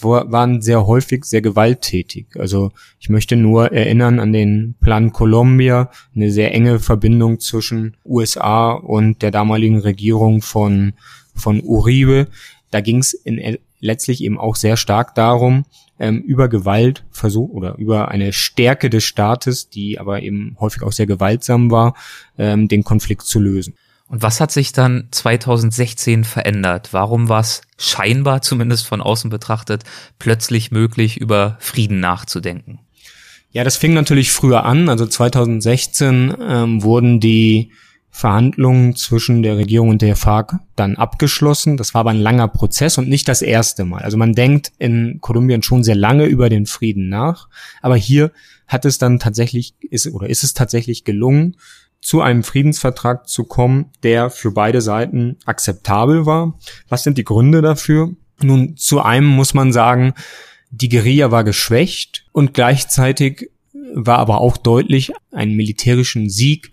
waren sehr häufig sehr gewalttätig. Also ich möchte nur erinnern an den Plan Colombia, eine sehr enge Verbindung zwischen USA und der damaligen Regierung von, von Uribe. Da ging es letztlich eben auch sehr stark darum, ähm, über Gewalt versuch oder über eine Stärke des Staates, die aber eben häufig auch sehr gewaltsam war, ähm, den Konflikt zu lösen. Und was hat sich dann 2016 verändert? Warum war es scheinbar, zumindest von außen betrachtet, plötzlich möglich, über Frieden nachzudenken? Ja, das fing natürlich früher an. Also 2016 ähm, wurden die Verhandlungen zwischen der Regierung und der FARC dann abgeschlossen. Das war aber ein langer Prozess und nicht das erste Mal. Also man denkt in Kolumbien schon sehr lange über den Frieden nach, aber hier hat es dann tatsächlich ist oder ist es tatsächlich gelungen, zu einem Friedensvertrag zu kommen, der für beide Seiten akzeptabel war. Was sind die Gründe dafür? Nun, zu einem muss man sagen, die Guerilla war geschwächt und gleichzeitig war aber auch deutlich, einen militärischen Sieg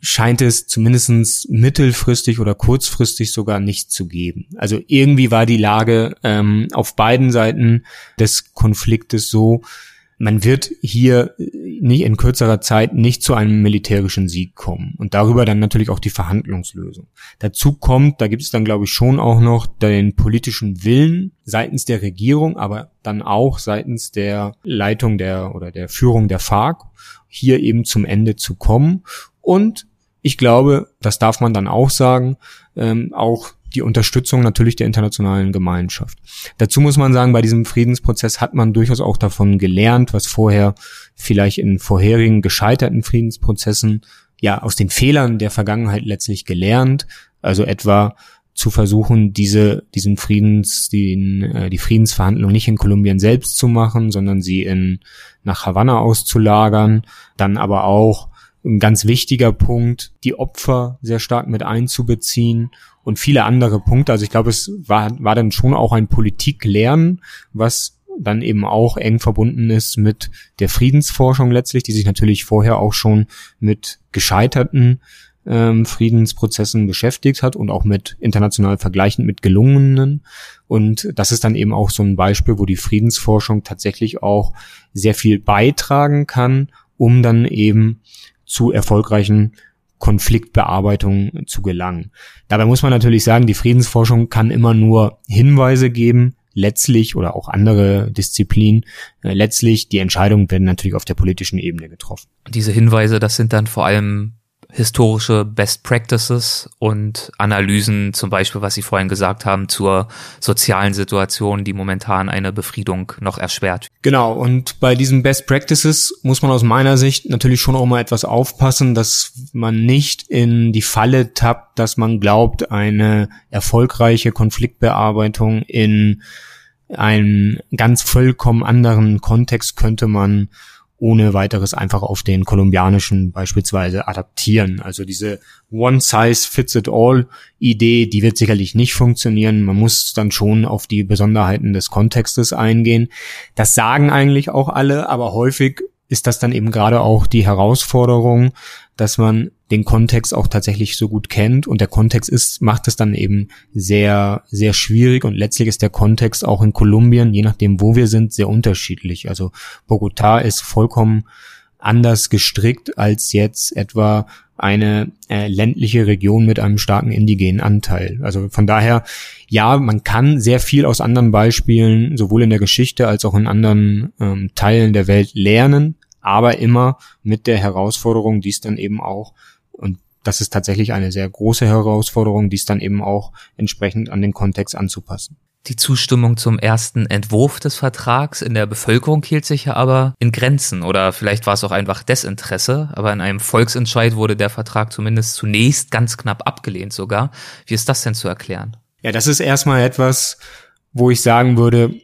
scheint es zumindest mittelfristig oder kurzfristig sogar nicht zu geben. Also irgendwie war die Lage ähm, auf beiden Seiten des Konfliktes so, man wird hier nicht in kürzerer Zeit nicht zu einem militärischen Sieg kommen und darüber dann natürlich auch die Verhandlungslösung. Dazu kommt, da gibt es dann glaube ich schon auch noch den politischen Willen seitens der Regierung, aber dann auch seitens der Leitung der oder der Führung der FARC hier eben zum Ende zu kommen und ich glaube, das darf man dann auch sagen, ähm, auch die Unterstützung natürlich der internationalen Gemeinschaft. Dazu muss man sagen, bei diesem Friedensprozess hat man durchaus auch davon gelernt, was vorher vielleicht in vorherigen gescheiterten Friedensprozessen ja aus den Fehlern der Vergangenheit letztlich gelernt. Also etwa zu versuchen, diese, diesen Friedens, die, äh, die Friedensverhandlungen nicht in Kolumbien selbst zu machen, sondern sie in, nach Havanna auszulagern, dann aber auch ein ganz wichtiger Punkt, die Opfer sehr stark mit einzubeziehen und viele andere Punkte. Also ich glaube, es war, war dann schon auch ein Politiklernen, was dann eben auch eng verbunden ist mit der Friedensforschung letztlich, die sich natürlich vorher auch schon mit gescheiterten ähm, Friedensprozessen beschäftigt hat und auch mit international vergleichend mit gelungenen. Und das ist dann eben auch so ein Beispiel, wo die Friedensforschung tatsächlich auch sehr viel beitragen kann, um dann eben zu erfolgreichen Konfliktbearbeitung zu gelangen. Dabei muss man natürlich sagen, die Friedensforschung kann immer nur Hinweise geben, letztlich oder auch andere Disziplinen, äh, letztlich die Entscheidungen werden natürlich auf der politischen Ebene getroffen. Diese Hinweise, das sind dann vor allem historische Best Practices und Analysen, zum Beispiel, was Sie vorhin gesagt haben, zur sozialen Situation, die momentan eine Befriedung noch erschwert. Genau, und bei diesen Best Practices muss man aus meiner Sicht natürlich schon auch mal etwas aufpassen, dass man nicht in die Falle tappt, dass man glaubt, eine erfolgreiche Konfliktbearbeitung in einem ganz vollkommen anderen Kontext könnte man ohne weiteres einfach auf den kolumbianischen beispielsweise adaptieren. Also diese One-Size-Fits-it-all-Idee, die wird sicherlich nicht funktionieren. Man muss dann schon auf die Besonderheiten des Kontextes eingehen. Das sagen eigentlich auch alle, aber häufig ist das dann eben gerade auch die Herausforderung, dass man den Kontext auch tatsächlich so gut kennt und der Kontext ist, macht es dann eben sehr, sehr schwierig und letztlich ist der Kontext auch in Kolumbien, je nachdem wo wir sind, sehr unterschiedlich. Also Bogotá ist vollkommen anders gestrickt als jetzt etwa eine äh, ländliche Region mit einem starken indigenen Anteil. Also von daher, ja, man kann sehr viel aus anderen Beispielen, sowohl in der Geschichte als auch in anderen ähm, Teilen der Welt lernen, aber immer mit der Herausforderung, dies dann eben auch, und das ist tatsächlich eine sehr große Herausforderung, dies dann eben auch entsprechend an den Kontext anzupassen. Die Zustimmung zum ersten Entwurf des Vertrags in der Bevölkerung hielt sich ja aber in Grenzen oder vielleicht war es auch einfach Desinteresse, aber in einem Volksentscheid wurde der Vertrag zumindest zunächst ganz knapp abgelehnt sogar. Wie ist das denn zu erklären? Ja, das ist erstmal etwas, wo ich sagen würde,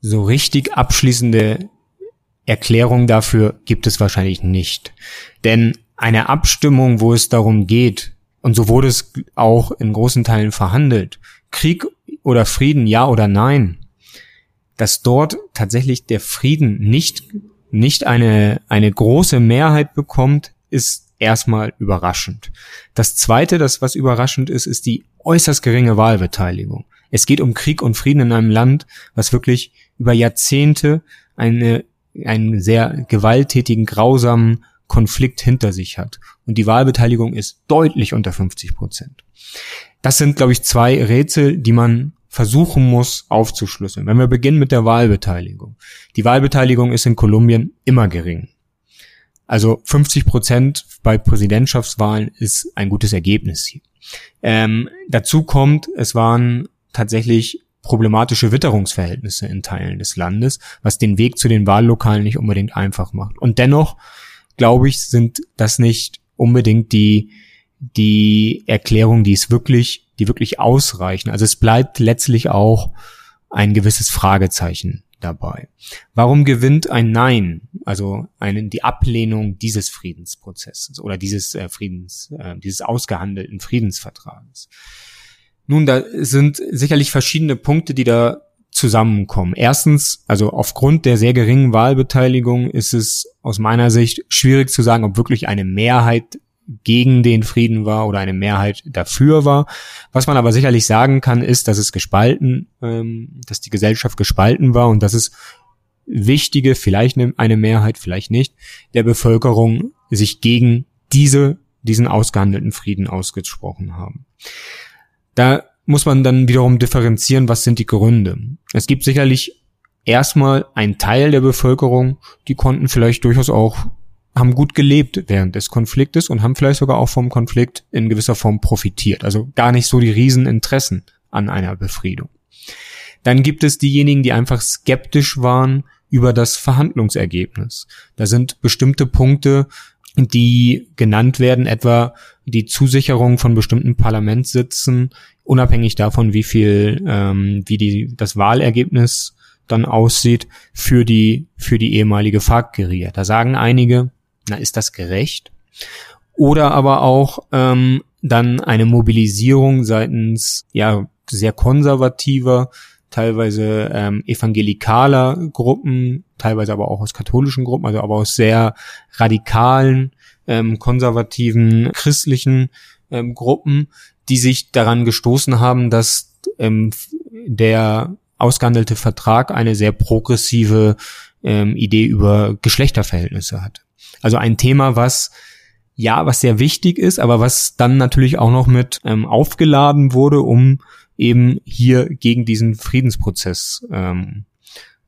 so richtig abschließende Erklärung dafür gibt es wahrscheinlich nicht. Denn eine Abstimmung, wo es darum geht, und so wurde es auch in großen Teilen verhandelt, Krieg oder Frieden, ja oder nein, dass dort tatsächlich der Frieden nicht, nicht eine, eine große Mehrheit bekommt, ist erstmal überraschend. Das zweite, das was überraschend ist, ist die äußerst geringe Wahlbeteiligung. Es geht um Krieg und Frieden in einem Land, was wirklich über Jahrzehnte eine, einen sehr gewalttätigen, grausamen Konflikt hinter sich hat. Und die Wahlbeteiligung ist deutlich unter 50 Prozent. Das sind, glaube ich, zwei Rätsel, die man versuchen muss aufzuschlüsseln. Wenn wir beginnen mit der Wahlbeteiligung. Die Wahlbeteiligung ist in Kolumbien immer gering. Also 50 Prozent bei Präsidentschaftswahlen ist ein gutes Ergebnis hier. Ähm, dazu kommt, es waren tatsächlich problematische Witterungsverhältnisse in Teilen des Landes, was den Weg zu den Wahllokalen nicht unbedingt einfach macht. Und dennoch, glaube ich, sind das nicht unbedingt die, die Erklärungen, die es wirklich, die wirklich ausreichen. Also es bleibt letztlich auch ein gewisses Fragezeichen dabei. Warum gewinnt ein Nein, also eine, die Ablehnung dieses Friedensprozesses oder dieses äh, Friedens, äh, dieses ausgehandelten Friedensvertrages? Nun, da sind sicherlich verschiedene Punkte, die da zusammenkommen. Erstens, also aufgrund der sehr geringen Wahlbeteiligung ist es aus meiner Sicht schwierig zu sagen, ob wirklich eine Mehrheit gegen den Frieden war oder eine Mehrheit dafür war. Was man aber sicherlich sagen kann, ist, dass es gespalten, ähm, dass die Gesellschaft gespalten war und dass es wichtige, vielleicht eine Mehrheit, vielleicht nicht, der Bevölkerung sich gegen diese, diesen ausgehandelten Frieden ausgesprochen haben. Da muss man dann wiederum differenzieren, was sind die Gründe. Es gibt sicherlich erstmal einen Teil der Bevölkerung, die konnten vielleicht durchaus auch haben gut gelebt während des Konfliktes und haben vielleicht sogar auch vom Konflikt in gewisser Form profitiert. Also gar nicht so die Rieseninteressen an einer Befriedung. Dann gibt es diejenigen, die einfach skeptisch waren über das Verhandlungsergebnis. Da sind bestimmte Punkte, die genannt werden, etwa die Zusicherung von bestimmten Parlamentssitzen, unabhängig davon, wie viel, ähm, wie die, das Wahlergebnis dann aussieht für die, für die ehemalige FARC-Guerilla. Da sagen einige, na, ist das gerecht? Oder aber auch ähm, dann eine Mobilisierung seitens ja sehr konservativer, teilweise ähm, evangelikaler Gruppen, teilweise aber auch aus katholischen Gruppen, also aber aus sehr radikalen, ähm, konservativen, christlichen ähm, Gruppen, die sich daran gestoßen haben, dass ähm, der ausgehandelte Vertrag eine sehr progressive ähm, Idee über Geschlechterverhältnisse hat. Also ein Thema, was ja, was sehr wichtig ist, aber was dann natürlich auch noch mit ähm, aufgeladen wurde, um eben hier gegen diesen Friedensprozess ähm,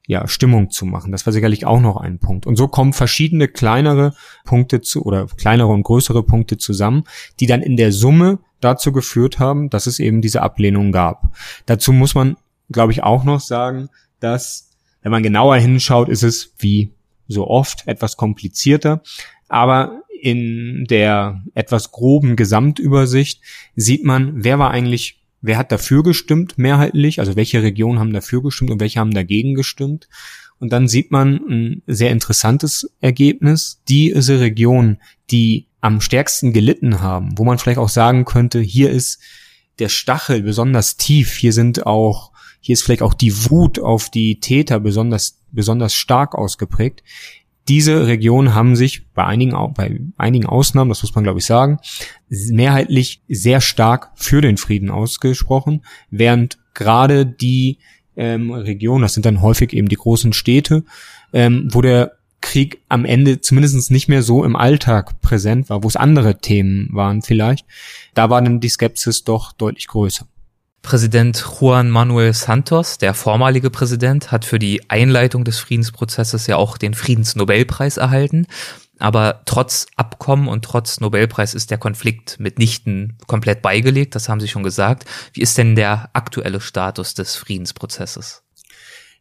ja, Stimmung zu machen. Das war sicherlich auch noch ein Punkt. Und so kommen verschiedene kleinere Punkte zu oder kleinere und größere Punkte zusammen, die dann in der Summe dazu geführt haben, dass es eben diese Ablehnung gab. Dazu muss man, glaube ich, auch noch sagen, dass, wenn man genauer hinschaut, ist es wie so oft etwas komplizierter. Aber in der etwas groben Gesamtübersicht sieht man, wer war eigentlich, wer hat dafür gestimmt mehrheitlich, also welche Regionen haben dafür gestimmt und welche haben dagegen gestimmt. Und dann sieht man ein sehr interessantes Ergebnis. Diese Regionen, die am stärksten gelitten haben, wo man vielleicht auch sagen könnte, hier ist der Stachel besonders tief, hier sind auch, hier ist vielleicht auch die Wut auf die Täter besonders besonders stark ausgeprägt. Diese Regionen haben sich bei einigen, bei einigen Ausnahmen, das muss man glaube ich sagen, mehrheitlich sehr stark für den Frieden ausgesprochen, während gerade die ähm, Regionen, das sind dann häufig eben die großen Städte, ähm, wo der Krieg am Ende zumindest nicht mehr so im Alltag präsent war, wo es andere Themen waren vielleicht, da war dann die Skepsis doch deutlich größer. Präsident Juan Manuel Santos, der vormalige Präsident, hat für die Einleitung des Friedensprozesses ja auch den Friedensnobelpreis erhalten. Aber trotz Abkommen und trotz Nobelpreis ist der Konflikt mitnichten komplett beigelegt, das haben Sie schon gesagt. Wie ist denn der aktuelle Status des Friedensprozesses?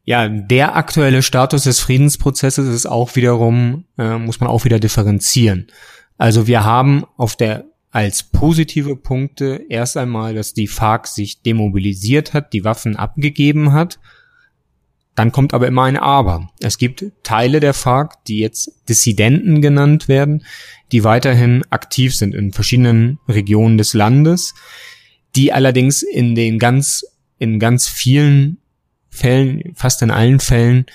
Ja, der aktuelle Status des Friedensprozesses ist auch wiederum, äh, muss man auch wieder differenzieren. Also wir haben auf der als positive Punkte erst einmal, dass die FARC sich demobilisiert hat, die Waffen abgegeben hat. Dann kommt aber immer ein Aber. Es gibt Teile der FARC, die jetzt Dissidenten genannt werden, die weiterhin aktiv sind in verschiedenen Regionen des Landes, die allerdings in den ganz, in ganz vielen Fällen, fast in allen Fällen,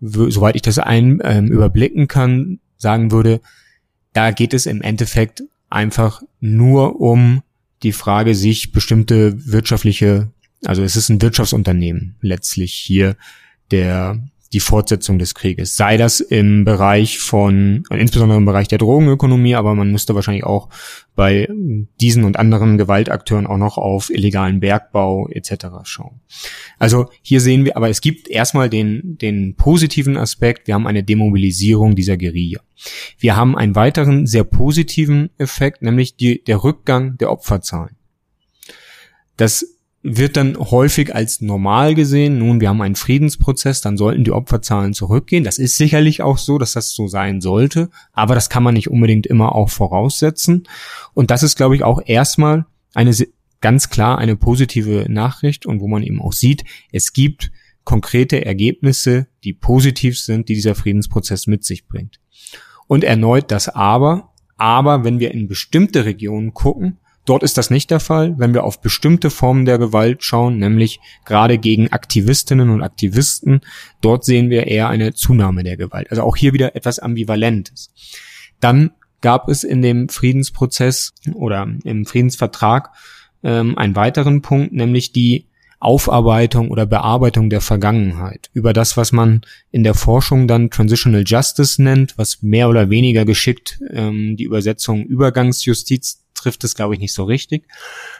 soweit ich das ein, ähm, überblicken kann, sagen würde, da geht es im Endeffekt einfach nur um die Frage, sich bestimmte wirtschaftliche, also es ist ein Wirtschaftsunternehmen letztlich hier, der die Fortsetzung des Krieges. Sei das im Bereich von, insbesondere im Bereich der Drogenökonomie, aber man müsste wahrscheinlich auch bei diesen und anderen Gewaltakteuren auch noch auf illegalen Bergbau etc. schauen. Also hier sehen wir, aber es gibt erstmal den, den positiven Aspekt, wir haben eine Demobilisierung dieser Guerilla. Wir haben einen weiteren sehr positiven Effekt, nämlich die, der Rückgang der Opferzahlen. Das wird dann häufig als normal gesehen. Nun, wir haben einen Friedensprozess, dann sollten die Opferzahlen zurückgehen. Das ist sicherlich auch so, dass das so sein sollte, aber das kann man nicht unbedingt immer auch voraussetzen. Und das ist, glaube ich, auch erstmal eine ganz klar eine positive Nachricht und wo man eben auch sieht, es gibt konkrete Ergebnisse, die positiv sind, die dieser Friedensprozess mit sich bringt. Und erneut das Aber, aber wenn wir in bestimmte Regionen gucken, Dort ist das nicht der Fall, wenn wir auf bestimmte Formen der Gewalt schauen, nämlich gerade gegen Aktivistinnen und Aktivisten. Dort sehen wir eher eine Zunahme der Gewalt. Also auch hier wieder etwas Ambivalentes. Dann gab es in dem Friedensprozess oder im Friedensvertrag ähm, einen weiteren Punkt, nämlich die Aufarbeitung oder Bearbeitung der Vergangenheit, über das, was man in der Forschung dann Transitional Justice nennt, was mehr oder weniger geschickt ähm, die Übersetzung Übergangsjustiz trifft es, glaube ich, nicht so richtig.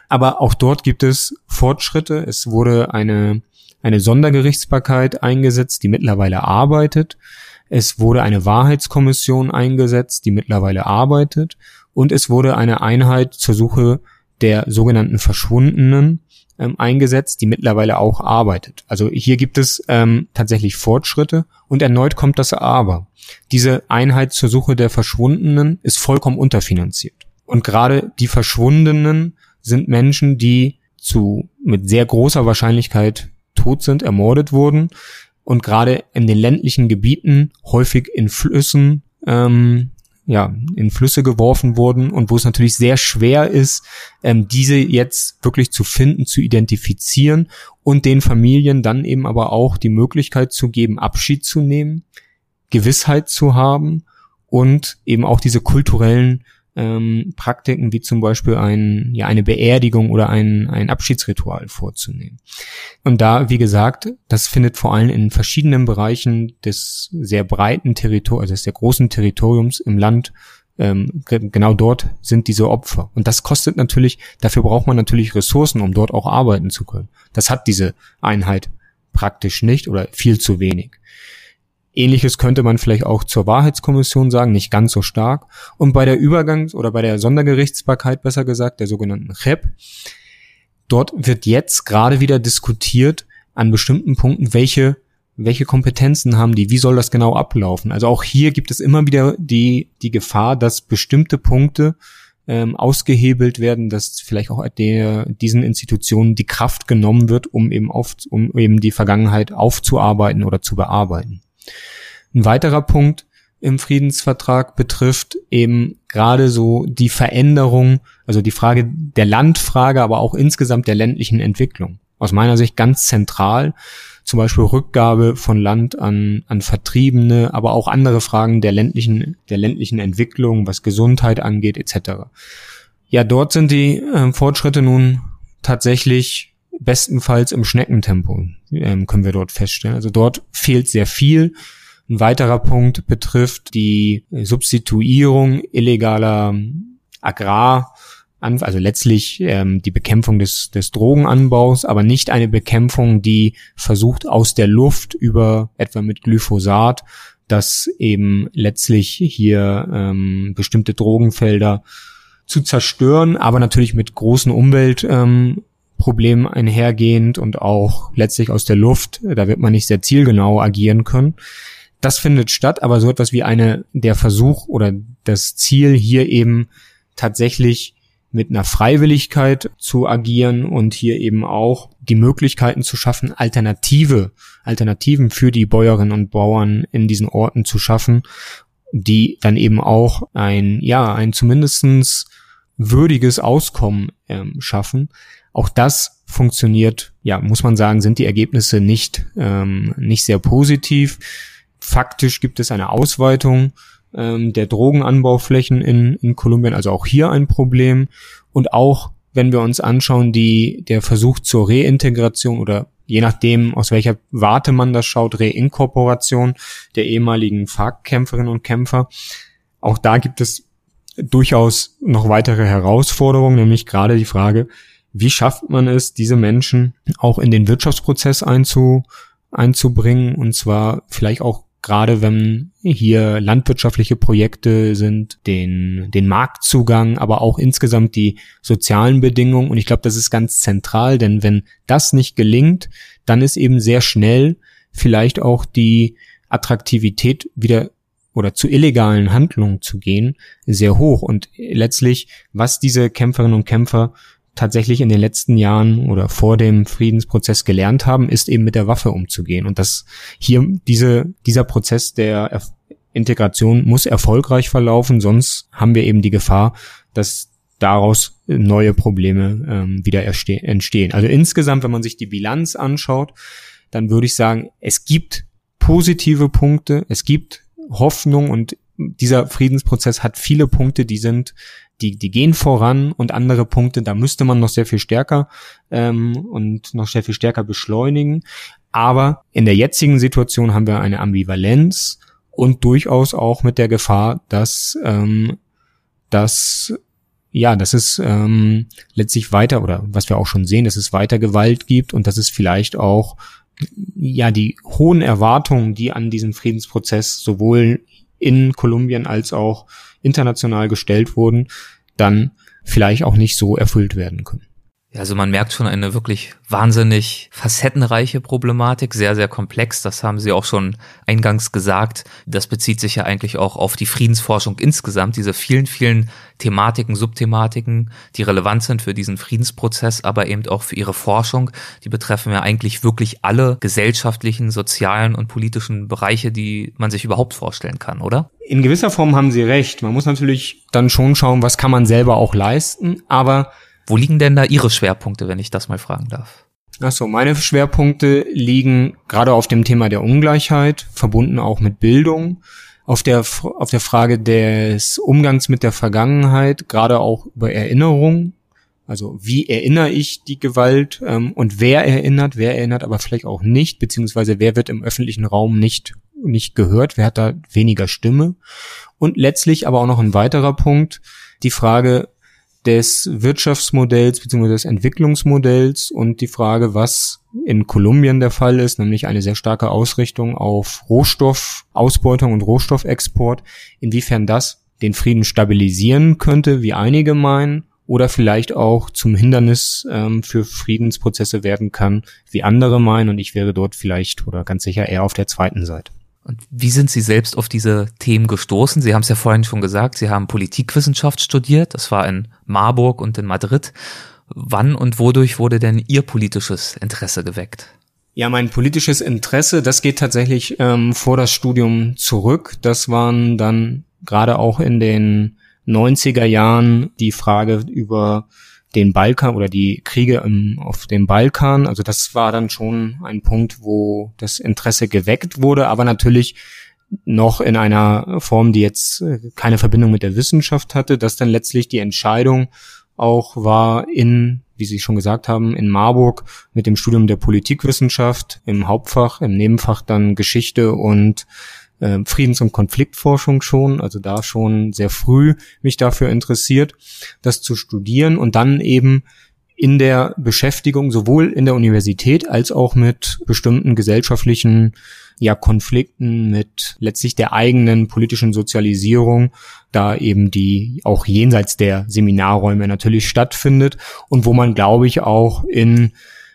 Aber auch dort gibt es Fortschritte. Es wurde eine, eine Sondergerichtsbarkeit eingesetzt, die mittlerweile arbeitet. Es wurde eine Wahrheitskommission eingesetzt, die mittlerweile arbeitet. Und es wurde eine Einheit zur Suche der sogenannten Verschwundenen ähm, eingesetzt, die mittlerweile auch arbeitet. Also hier gibt es ähm, tatsächlich Fortschritte und erneut kommt das Aber. Diese Einheit zur Suche der Verschwundenen ist vollkommen unterfinanziert. Und gerade die Verschwundenen sind Menschen, die zu mit sehr großer Wahrscheinlichkeit tot sind, ermordet wurden. Und gerade in den ländlichen Gebieten häufig in Flüssen ähm, ja, in Flüsse geworfen wurden und wo es natürlich sehr schwer ist, ähm, diese jetzt wirklich zu finden, zu identifizieren und den Familien dann eben aber auch die Möglichkeit zu geben, Abschied zu nehmen, Gewissheit zu haben und eben auch diese kulturellen ähm, Praktiken wie zum Beispiel ein, ja, eine Beerdigung oder ein, ein Abschiedsritual vorzunehmen. Und da, wie gesagt, das findet vor allem in verschiedenen Bereichen des sehr breiten Territoriums, also des sehr großen Territoriums im Land ähm, genau dort sind diese Opfer. Und das kostet natürlich, dafür braucht man natürlich Ressourcen, um dort auch arbeiten zu können. Das hat diese Einheit praktisch nicht oder viel zu wenig. Ähnliches könnte man vielleicht auch zur Wahrheitskommission sagen, nicht ganz so stark. Und bei der Übergangs- oder bei der Sondergerichtsbarkeit, besser gesagt, der sogenannten CHEP, dort wird jetzt gerade wieder diskutiert an bestimmten Punkten, welche, welche Kompetenzen haben die, wie soll das genau ablaufen. Also auch hier gibt es immer wieder die, die Gefahr, dass bestimmte Punkte ähm, ausgehebelt werden, dass vielleicht auch der, diesen Institutionen die Kraft genommen wird, um eben auf, um eben die Vergangenheit aufzuarbeiten oder zu bearbeiten. Ein weiterer Punkt im Friedensvertrag betrifft eben gerade so die Veränderung, also die Frage der Landfrage, aber auch insgesamt der ländlichen Entwicklung. Aus meiner Sicht ganz zentral, zum Beispiel Rückgabe von Land an, an Vertriebene, aber auch andere Fragen der ländlichen, der ländlichen Entwicklung, was Gesundheit angeht, etc. Ja, dort sind die äh, Fortschritte nun tatsächlich bestenfalls im Schneckentempo, ähm, können wir dort feststellen. Also dort fehlt sehr viel. Ein weiterer Punkt betrifft die Substituierung illegaler Agrar, also letztlich ähm, die Bekämpfung des, des Drogenanbaus, aber nicht eine Bekämpfung, die versucht aus der Luft über etwa mit Glyphosat, dass eben letztlich hier ähm, bestimmte Drogenfelder zu zerstören, aber natürlich mit großen Umwelt ähm, Problem einhergehend und auch letztlich aus der Luft. Da wird man nicht sehr zielgenau agieren können. Das findet statt, aber so etwas wie eine, der Versuch oder das Ziel hier eben tatsächlich mit einer Freiwilligkeit zu agieren und hier eben auch die Möglichkeiten zu schaffen, Alternative, Alternativen für die Bäuerinnen und Bauern in diesen Orten zu schaffen, die dann eben auch ein, ja, ein zumindestens würdiges Auskommen ähm, schaffen. Auch das funktioniert, ja, muss man sagen, sind die Ergebnisse nicht, ähm, nicht sehr positiv. Faktisch gibt es eine Ausweitung ähm, der Drogenanbauflächen in, in Kolumbien, also auch hier ein Problem. Und auch wenn wir uns anschauen, die, der Versuch zur Reintegration oder je nachdem, aus welcher Warte man das schaut, Reinkorporation der ehemaligen FARC-Kämpferinnen und Kämpfer. Auch da gibt es durchaus noch weitere Herausforderungen, nämlich gerade die Frage, wie schafft man es, diese Menschen auch in den Wirtschaftsprozess einzu, einzubringen und zwar vielleicht auch gerade wenn hier landwirtschaftliche Projekte sind, den, den Marktzugang, aber auch insgesamt die sozialen Bedingungen. Und ich glaube, das ist ganz zentral, denn wenn das nicht gelingt, dann ist eben sehr schnell vielleicht auch die Attraktivität wieder oder zu illegalen Handlungen zu gehen, sehr hoch. Und letztlich, was diese Kämpferinnen und Kämpfer tatsächlich in den letzten Jahren oder vor dem Friedensprozess gelernt haben, ist eben mit der Waffe umzugehen. Und das hier diese, dieser Prozess der Integration muss erfolgreich verlaufen, sonst haben wir eben die Gefahr, dass daraus neue Probleme ähm, wieder entstehen. Also insgesamt, wenn man sich die Bilanz anschaut, dann würde ich sagen, es gibt positive Punkte, es gibt Hoffnung und dieser Friedensprozess hat viele Punkte, die sind die, die gehen voran und andere Punkte, da müsste man noch sehr viel stärker ähm, und noch sehr viel stärker beschleunigen. Aber in der jetzigen Situation haben wir eine Ambivalenz und durchaus auch mit der Gefahr, dass ähm, dass ja, dass es ähm, letztlich weiter oder was wir auch schon sehen, dass es weiter Gewalt gibt und dass es vielleicht auch ja die hohen Erwartungen, die an diesen Friedensprozess sowohl in Kolumbien als auch international gestellt wurden, dann vielleicht auch nicht so erfüllt werden können. Ja, also man merkt schon eine wirklich wahnsinnig facettenreiche Problematik, sehr, sehr komplex. Das haben Sie auch schon eingangs gesagt. Das bezieht sich ja eigentlich auch auf die Friedensforschung insgesamt, diese vielen, vielen Thematiken, Subthematiken, die relevant sind für diesen Friedensprozess, aber eben auch für Ihre Forschung. Die betreffen ja eigentlich wirklich alle gesellschaftlichen, sozialen und politischen Bereiche, die man sich überhaupt vorstellen kann, oder? In gewisser Form haben Sie recht. Man muss natürlich dann schon schauen, was kann man selber auch leisten, aber wo liegen denn da Ihre Schwerpunkte, wenn ich das mal fragen darf? Ach so, meine Schwerpunkte liegen gerade auf dem Thema der Ungleichheit, verbunden auch mit Bildung, auf der, auf der Frage des Umgangs mit der Vergangenheit, gerade auch über Erinnerung. Also wie erinnere ich die Gewalt ähm, und wer erinnert, wer erinnert aber vielleicht auch nicht, beziehungsweise wer wird im öffentlichen Raum nicht, nicht gehört, wer hat da weniger Stimme. Und letztlich aber auch noch ein weiterer Punkt, die Frage, des Wirtschaftsmodells bzw. des Entwicklungsmodells und die Frage, was in Kolumbien der Fall ist, nämlich eine sehr starke Ausrichtung auf Rohstoffausbeutung und Rohstoffexport, inwiefern das den Frieden stabilisieren könnte, wie einige meinen, oder vielleicht auch zum Hindernis ähm, für Friedensprozesse werden kann, wie andere meinen. Und ich wäre dort vielleicht oder ganz sicher eher auf der zweiten Seite. Und wie sind Sie selbst auf diese Themen gestoßen? Sie haben es ja vorhin schon gesagt, Sie haben Politikwissenschaft studiert, das war in Marburg und in Madrid. Wann und wodurch wurde denn Ihr politisches Interesse geweckt? Ja, mein politisches Interesse, das geht tatsächlich ähm, vor das Studium zurück. Das waren dann gerade auch in den 90er Jahren die Frage über den Balkan oder die Kriege im, auf dem Balkan. Also das war dann schon ein Punkt, wo das Interesse geweckt wurde, aber natürlich noch in einer Form, die jetzt äh, keine Verbindung mit der Wissenschaft hatte, dass dann letztlich die Entscheidung auch war in, wie Sie schon gesagt haben, in Marburg mit dem Studium der Politikwissenschaft im Hauptfach, im Nebenfach dann Geschichte und äh, Friedens- und Konfliktforschung schon, also da schon sehr früh mich dafür interessiert, das zu studieren und dann eben in der Beschäftigung sowohl in der Universität als auch mit bestimmten gesellschaftlichen ja, Konflikten, mit letztlich der eigenen politischen Sozialisierung, da eben die auch jenseits der Seminarräume natürlich stattfindet und wo man, glaube ich, auch in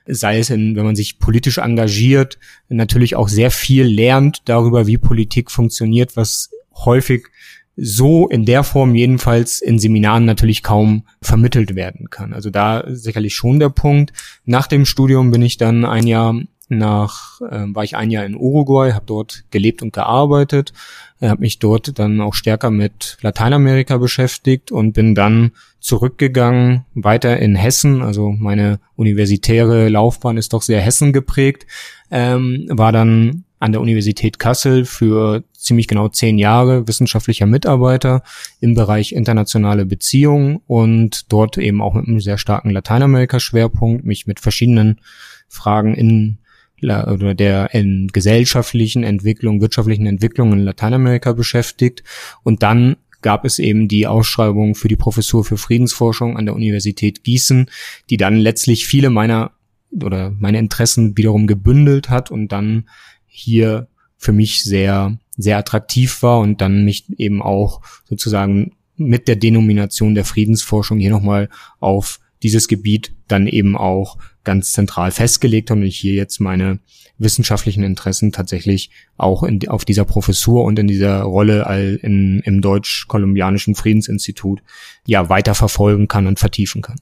sei es in, wenn man sich politisch engagiert, natürlich auch sehr viel lernt darüber, wie Politik funktioniert, was häufig so in der Form jedenfalls in Seminaren natürlich kaum vermittelt werden kann. Also da sicherlich schon der Punkt. Nach dem Studium bin ich dann ein Jahr nach, äh, war ich ein Jahr in Uruguay, habe dort gelebt und gearbeitet, äh, habe mich dort dann auch stärker mit Lateinamerika beschäftigt und bin dann zurückgegangen, weiter in Hessen, also meine universitäre Laufbahn ist doch sehr Hessen geprägt, ähm, war dann an der Universität Kassel für ziemlich genau zehn Jahre wissenschaftlicher Mitarbeiter im Bereich internationale Beziehungen und dort eben auch mit einem sehr starken Lateinamerika-Schwerpunkt, mich mit verschiedenen Fragen in oder der in gesellschaftlichen Entwicklung, wirtschaftlichen Entwicklung in Lateinamerika beschäftigt. Und dann gab es eben die Ausschreibung für die Professur für Friedensforschung an der Universität Gießen, die dann letztlich viele meiner oder meine Interessen wiederum gebündelt hat und dann hier für mich sehr, sehr attraktiv war und dann mich eben auch sozusagen mit der Denomination der Friedensforschung hier nochmal auf dieses Gebiet dann eben auch ganz zentral festgelegt und ich hier jetzt meine wissenschaftlichen Interessen tatsächlich auch in, auf dieser Professur und in dieser Rolle all in, im Deutsch-Kolumbianischen Friedensinstitut ja weiter verfolgen kann und vertiefen kann.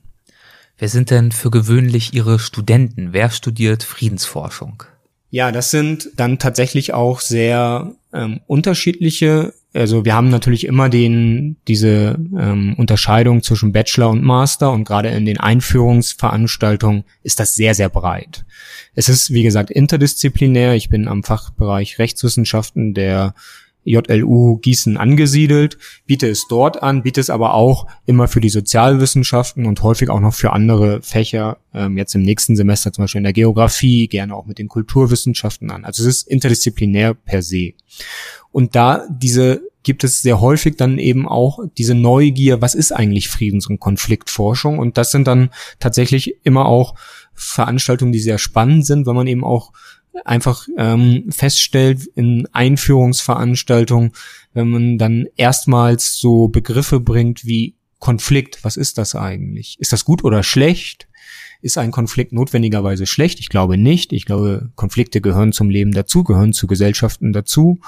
Wer sind denn für gewöhnlich Ihre Studenten? Wer studiert Friedensforschung? Ja, das sind dann tatsächlich auch sehr ähm, unterschiedliche also wir haben natürlich immer den, diese ähm, Unterscheidung zwischen Bachelor und Master und gerade in den Einführungsveranstaltungen ist das sehr, sehr breit. Es ist, wie gesagt, interdisziplinär. Ich bin am Fachbereich Rechtswissenschaften der JLU Gießen angesiedelt, biete es dort an, biete es aber auch immer für die Sozialwissenschaften und häufig auch noch für andere Fächer, ähm, jetzt im nächsten Semester zum Beispiel in der Geografie, gerne auch mit den Kulturwissenschaften an. Also es ist interdisziplinär per se. Und da diese gibt es sehr häufig dann eben auch diese Neugier, was ist eigentlich Friedens- und Konfliktforschung? Und das sind dann tatsächlich immer auch Veranstaltungen, die sehr spannend sind, weil man eben auch einfach ähm, feststellt in Einführungsveranstaltungen, wenn man dann erstmals so Begriffe bringt wie Konflikt, was ist das eigentlich? Ist das gut oder schlecht? Ist ein Konflikt notwendigerweise schlecht? Ich glaube nicht. Ich glaube, Konflikte gehören zum Leben dazu, gehören zu Gesellschaften dazu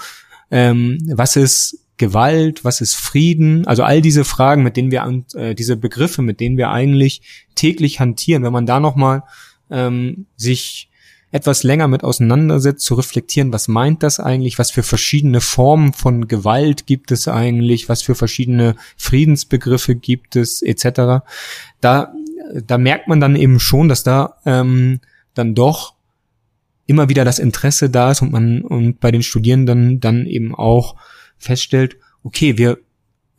ähm, was ist Gewalt, was ist Frieden, also all diese Fragen, mit denen wir, äh, diese Begriffe, mit denen wir eigentlich täglich hantieren, wenn man da nochmal ähm, sich etwas länger mit auseinandersetzt, zu reflektieren, was meint das eigentlich, was für verschiedene Formen von Gewalt gibt es eigentlich, was für verschiedene Friedensbegriffe gibt es, etc. Da, da merkt man dann eben schon, dass da ähm, dann doch immer wieder das Interesse da ist und man und bei den Studierenden dann eben auch feststellt, okay, wir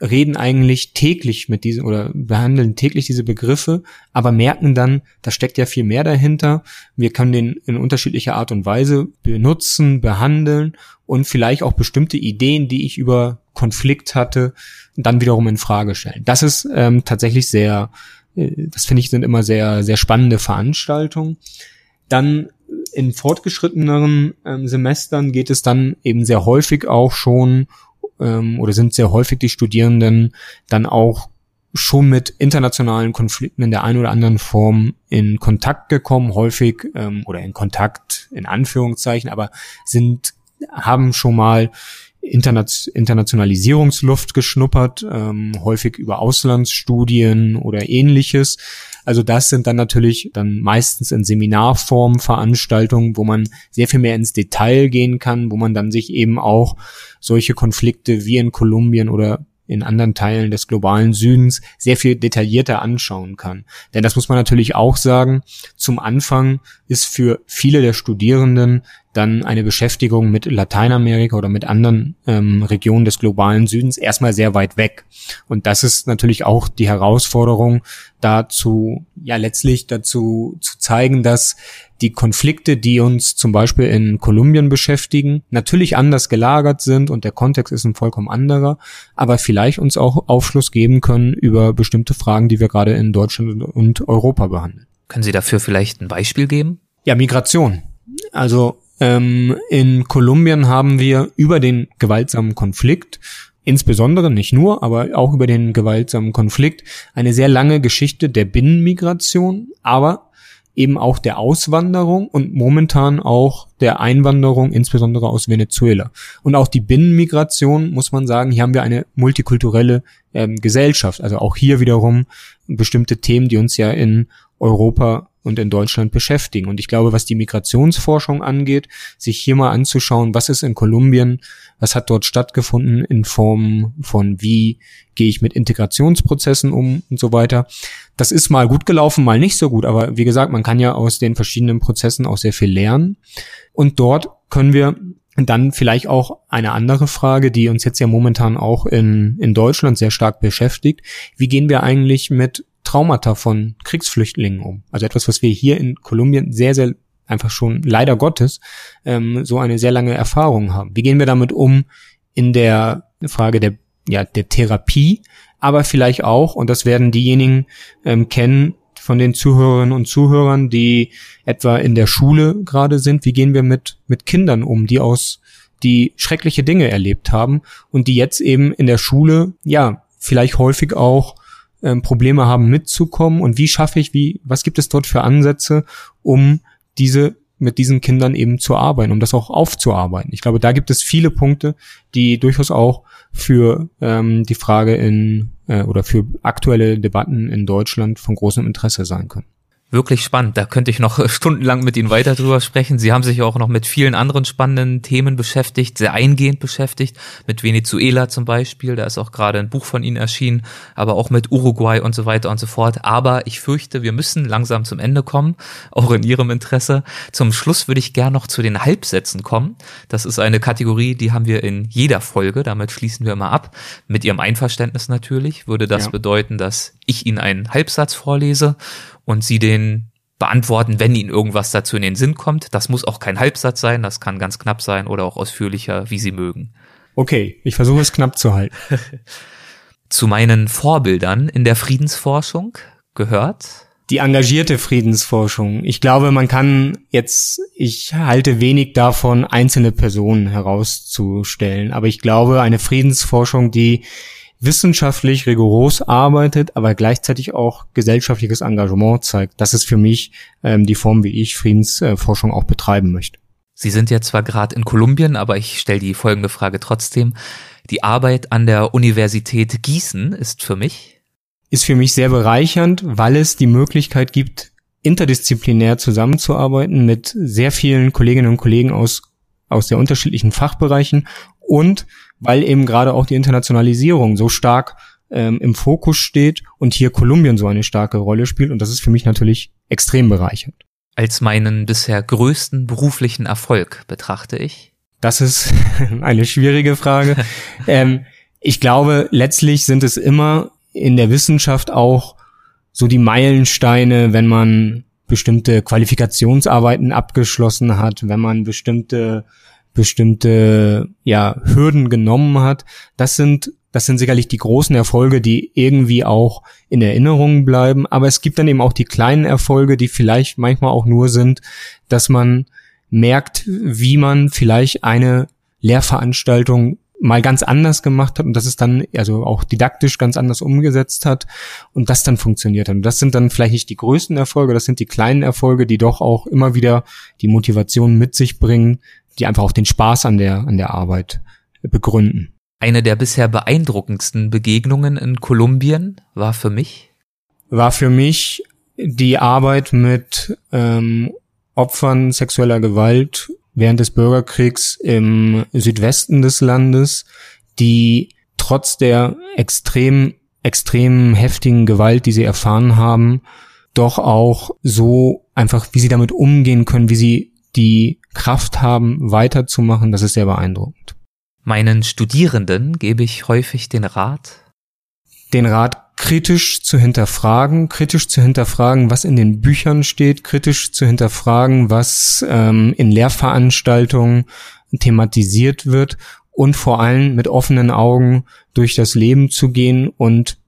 reden eigentlich täglich mit diesen oder behandeln täglich diese Begriffe, aber merken dann, da steckt ja viel mehr dahinter. Wir können den in unterschiedlicher Art und Weise benutzen, behandeln und vielleicht auch bestimmte Ideen, die ich über Konflikt hatte, dann wiederum in Frage stellen. Das ist ähm, tatsächlich sehr, äh, das finde ich sind immer sehr, sehr spannende Veranstaltungen. Dann in fortgeschritteneren ähm, Semestern geht es dann eben sehr häufig auch schon ähm, oder sind sehr häufig die Studierenden dann auch schon mit internationalen Konflikten in der einen oder anderen Form in Kontakt gekommen, häufig ähm, oder in Kontakt in Anführungszeichen, aber sind haben schon mal Internationalisierungsluft geschnuppert, ähm, häufig über Auslandsstudien oder ähnliches. Also das sind dann natürlich dann meistens in Seminarform Veranstaltungen, wo man sehr viel mehr ins Detail gehen kann, wo man dann sich eben auch solche Konflikte wie in Kolumbien oder in anderen Teilen des globalen Südens sehr viel detaillierter anschauen kann. Denn das muss man natürlich auch sagen, zum Anfang ist für viele der Studierenden dann eine Beschäftigung mit Lateinamerika oder mit anderen ähm, Regionen des globalen Südens erstmal sehr weit weg. Und das ist natürlich auch die Herausforderung, dazu, ja letztlich dazu zu zeigen, dass die Konflikte, die uns zum Beispiel in Kolumbien beschäftigen, natürlich anders gelagert sind und der Kontext ist ein vollkommen anderer, aber vielleicht uns auch Aufschluss geben können über bestimmte Fragen, die wir gerade in Deutschland und Europa behandeln. Können Sie dafür vielleicht ein Beispiel geben? Ja, Migration. Also ähm, in Kolumbien haben wir über den gewaltsamen Konflikt insbesondere, nicht nur, aber auch über den gewaltsamen Konflikt, eine sehr lange Geschichte der Binnenmigration, aber eben auch der Auswanderung und momentan auch der Einwanderung, insbesondere aus Venezuela. Und auch die Binnenmigration, muss man sagen, hier haben wir eine multikulturelle ähm, Gesellschaft. Also auch hier wiederum bestimmte Themen, die uns ja in Europa und in Deutschland beschäftigen. Und ich glaube, was die Migrationsforschung angeht, sich hier mal anzuschauen, was ist in Kolumbien, was hat dort stattgefunden in Form von wie gehe ich mit Integrationsprozessen um und so weiter. Das ist mal gut gelaufen, mal nicht so gut, aber wie gesagt, man kann ja aus den verschiedenen Prozessen auch sehr viel lernen. Und dort können wir dann vielleicht auch eine andere Frage, die uns jetzt ja momentan auch in, in Deutschland sehr stark beschäftigt. Wie gehen wir eigentlich mit Traumata von Kriegsflüchtlingen um. Also etwas, was wir hier in Kolumbien sehr, sehr einfach schon leider Gottes ähm, so eine sehr lange Erfahrung haben. Wie gehen wir damit um in der Frage der, ja, der Therapie, aber vielleicht auch, und das werden diejenigen ähm, kennen von den Zuhörerinnen und Zuhörern, die etwa in der Schule gerade sind, wie gehen wir mit, mit Kindern um, die aus die schreckliche Dinge erlebt haben und die jetzt eben in der Schule, ja, vielleicht häufig auch ähm, Probleme haben mitzukommen und wie schaffe ich, wie, was gibt es dort für Ansätze, um diese mit diesen Kindern eben zu arbeiten, um das auch aufzuarbeiten. Ich glaube, da gibt es viele Punkte, die durchaus auch für ähm, die Frage in äh, oder für aktuelle Debatten in Deutschland von großem Interesse sein können wirklich spannend. Da könnte ich noch <laughs> stundenlang mit Ihnen weiter drüber sprechen. Sie haben sich auch noch mit vielen anderen spannenden Themen beschäftigt, sehr eingehend beschäftigt, mit Venezuela zum Beispiel. Da ist auch gerade ein Buch von Ihnen erschienen, aber auch mit Uruguay und so weiter und so fort. Aber ich fürchte, wir müssen langsam zum Ende kommen, <laughs> auch in Ihrem Interesse. Zum Schluss würde ich gern noch zu den Halbsätzen kommen. Das ist eine Kategorie, die haben wir in jeder Folge. Damit schließen wir immer ab. Mit Ihrem Einverständnis natürlich würde das ja. bedeuten, dass ich Ihnen einen Halbsatz vorlese und Sie den beantworten, wenn Ihnen irgendwas dazu in den Sinn kommt. Das muss auch kein Halbsatz sein, das kann ganz knapp sein oder auch ausführlicher, wie Sie mögen. Okay, ich versuche es knapp zu halten. <laughs> zu meinen Vorbildern in der Friedensforschung gehört die engagierte Friedensforschung. Ich glaube, man kann jetzt, ich halte wenig davon, einzelne Personen herauszustellen, aber ich glaube, eine Friedensforschung, die wissenschaftlich rigoros arbeitet, aber gleichzeitig auch gesellschaftliches Engagement zeigt. Das ist für mich ähm, die Form, wie ich Friedensforschung auch betreiben möchte. Sie sind ja zwar gerade in Kolumbien, aber ich stelle die folgende Frage trotzdem. Die Arbeit an der Universität Gießen ist für mich? Ist für mich sehr bereichernd, weil es die Möglichkeit gibt, interdisziplinär zusammenzuarbeiten mit sehr vielen Kolleginnen und Kollegen aus, aus der unterschiedlichen Fachbereichen und weil eben gerade auch die Internationalisierung so stark ähm, im Fokus steht und hier Kolumbien so eine starke Rolle spielt. Und das ist für mich natürlich extrem bereichernd. Als meinen bisher größten beruflichen Erfolg betrachte ich? Das ist <laughs> eine schwierige Frage. <laughs> ähm, ich glaube, letztlich sind es immer in der Wissenschaft auch so die Meilensteine, wenn man bestimmte Qualifikationsarbeiten abgeschlossen hat, wenn man bestimmte bestimmte ja Hürden genommen hat. Das sind das sind sicherlich die großen Erfolge, die irgendwie auch in Erinnerung bleiben. Aber es gibt dann eben auch die kleinen Erfolge, die vielleicht manchmal auch nur sind, dass man merkt, wie man vielleicht eine Lehrveranstaltung mal ganz anders gemacht hat und dass es dann also auch didaktisch ganz anders umgesetzt hat und das dann funktioniert hat. Und das sind dann vielleicht nicht die größten Erfolge, das sind die kleinen Erfolge, die doch auch immer wieder die Motivation mit sich bringen, die einfach auch den Spaß an der, an der Arbeit begründen. Eine der bisher beeindruckendsten Begegnungen in Kolumbien war für mich? War für mich die Arbeit mit ähm, Opfern sexueller Gewalt während des Bürgerkriegs im Südwesten des Landes, die trotz der extrem, extrem heftigen Gewalt, die sie erfahren haben, doch auch so einfach, wie sie damit umgehen können, wie sie die Kraft haben, weiterzumachen, das ist sehr beeindruckend. Meinen Studierenden gebe ich häufig den Rat? Den Rat kritisch zu hinterfragen, kritisch zu hinterfragen, was in den Büchern steht, kritisch zu hinterfragen, was ähm, in Lehrveranstaltungen thematisiert wird und vor allem mit offenen Augen durch das Leben zu gehen und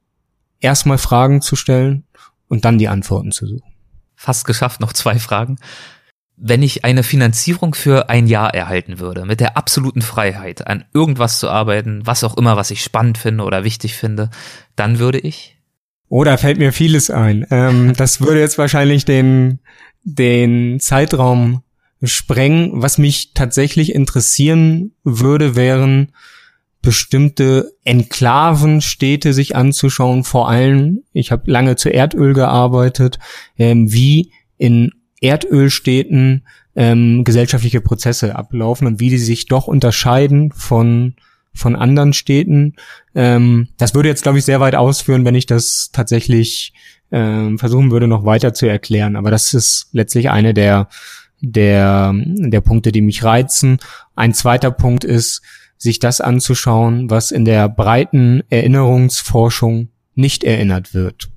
erstmal Fragen zu stellen und dann die Antworten zu suchen. Fast geschafft, noch zwei Fragen wenn ich eine Finanzierung für ein Jahr erhalten würde, mit der absoluten Freiheit, an irgendwas zu arbeiten, was auch immer, was ich spannend finde oder wichtig finde, dann würde ich? Oh, da fällt mir vieles ein. Ähm, <laughs> das würde jetzt wahrscheinlich den, den Zeitraum sprengen. Was mich tatsächlich interessieren würde, wären bestimmte Enklavenstädte sich anzuschauen. Vor allem, ich habe lange zu Erdöl gearbeitet, ähm, wie in Erdölstädten ähm, gesellschaftliche Prozesse ablaufen und wie die sich doch unterscheiden von von anderen Städten. Ähm, das würde jetzt, glaube ich, sehr weit ausführen, wenn ich das tatsächlich ähm, versuchen würde, noch weiter zu erklären. Aber das ist letztlich eine der der der Punkte, die mich reizen. Ein zweiter Punkt ist, sich das anzuschauen, was in der breiten Erinnerungsforschung nicht erinnert wird.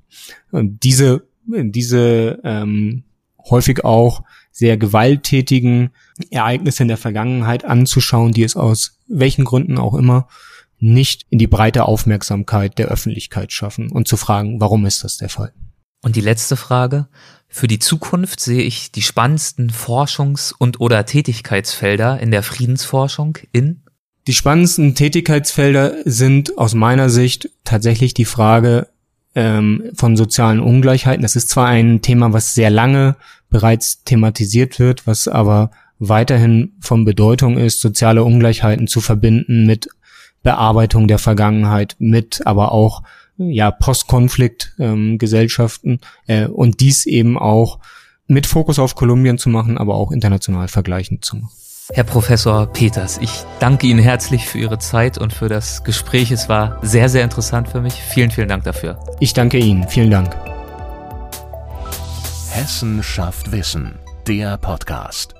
Und diese diese ähm, häufig auch sehr gewalttätigen Ereignisse in der Vergangenheit anzuschauen, die es aus welchen Gründen auch immer nicht in die breite Aufmerksamkeit der Öffentlichkeit schaffen und zu fragen, warum ist das der Fall? Und die letzte Frage. Für die Zukunft sehe ich die spannendsten Forschungs- und oder Tätigkeitsfelder in der Friedensforschung in die spannendsten Tätigkeitsfelder sind aus meiner Sicht tatsächlich die Frage ähm, von sozialen Ungleichheiten. Das ist zwar ein Thema, was sehr lange bereits thematisiert wird, was aber weiterhin von Bedeutung ist, soziale Ungleichheiten zu verbinden mit Bearbeitung der Vergangenheit, mit aber auch ja Postkonflikt-Gesellschaften ähm, äh, und dies eben auch mit Fokus auf Kolumbien zu machen, aber auch international vergleichend zu machen. Herr Professor Peters, ich danke Ihnen herzlich für Ihre Zeit und für das Gespräch. Es war sehr, sehr interessant für mich. Vielen, vielen Dank dafür. Ich danke Ihnen. Vielen Dank. Hessen schafft Wissen, der Podcast.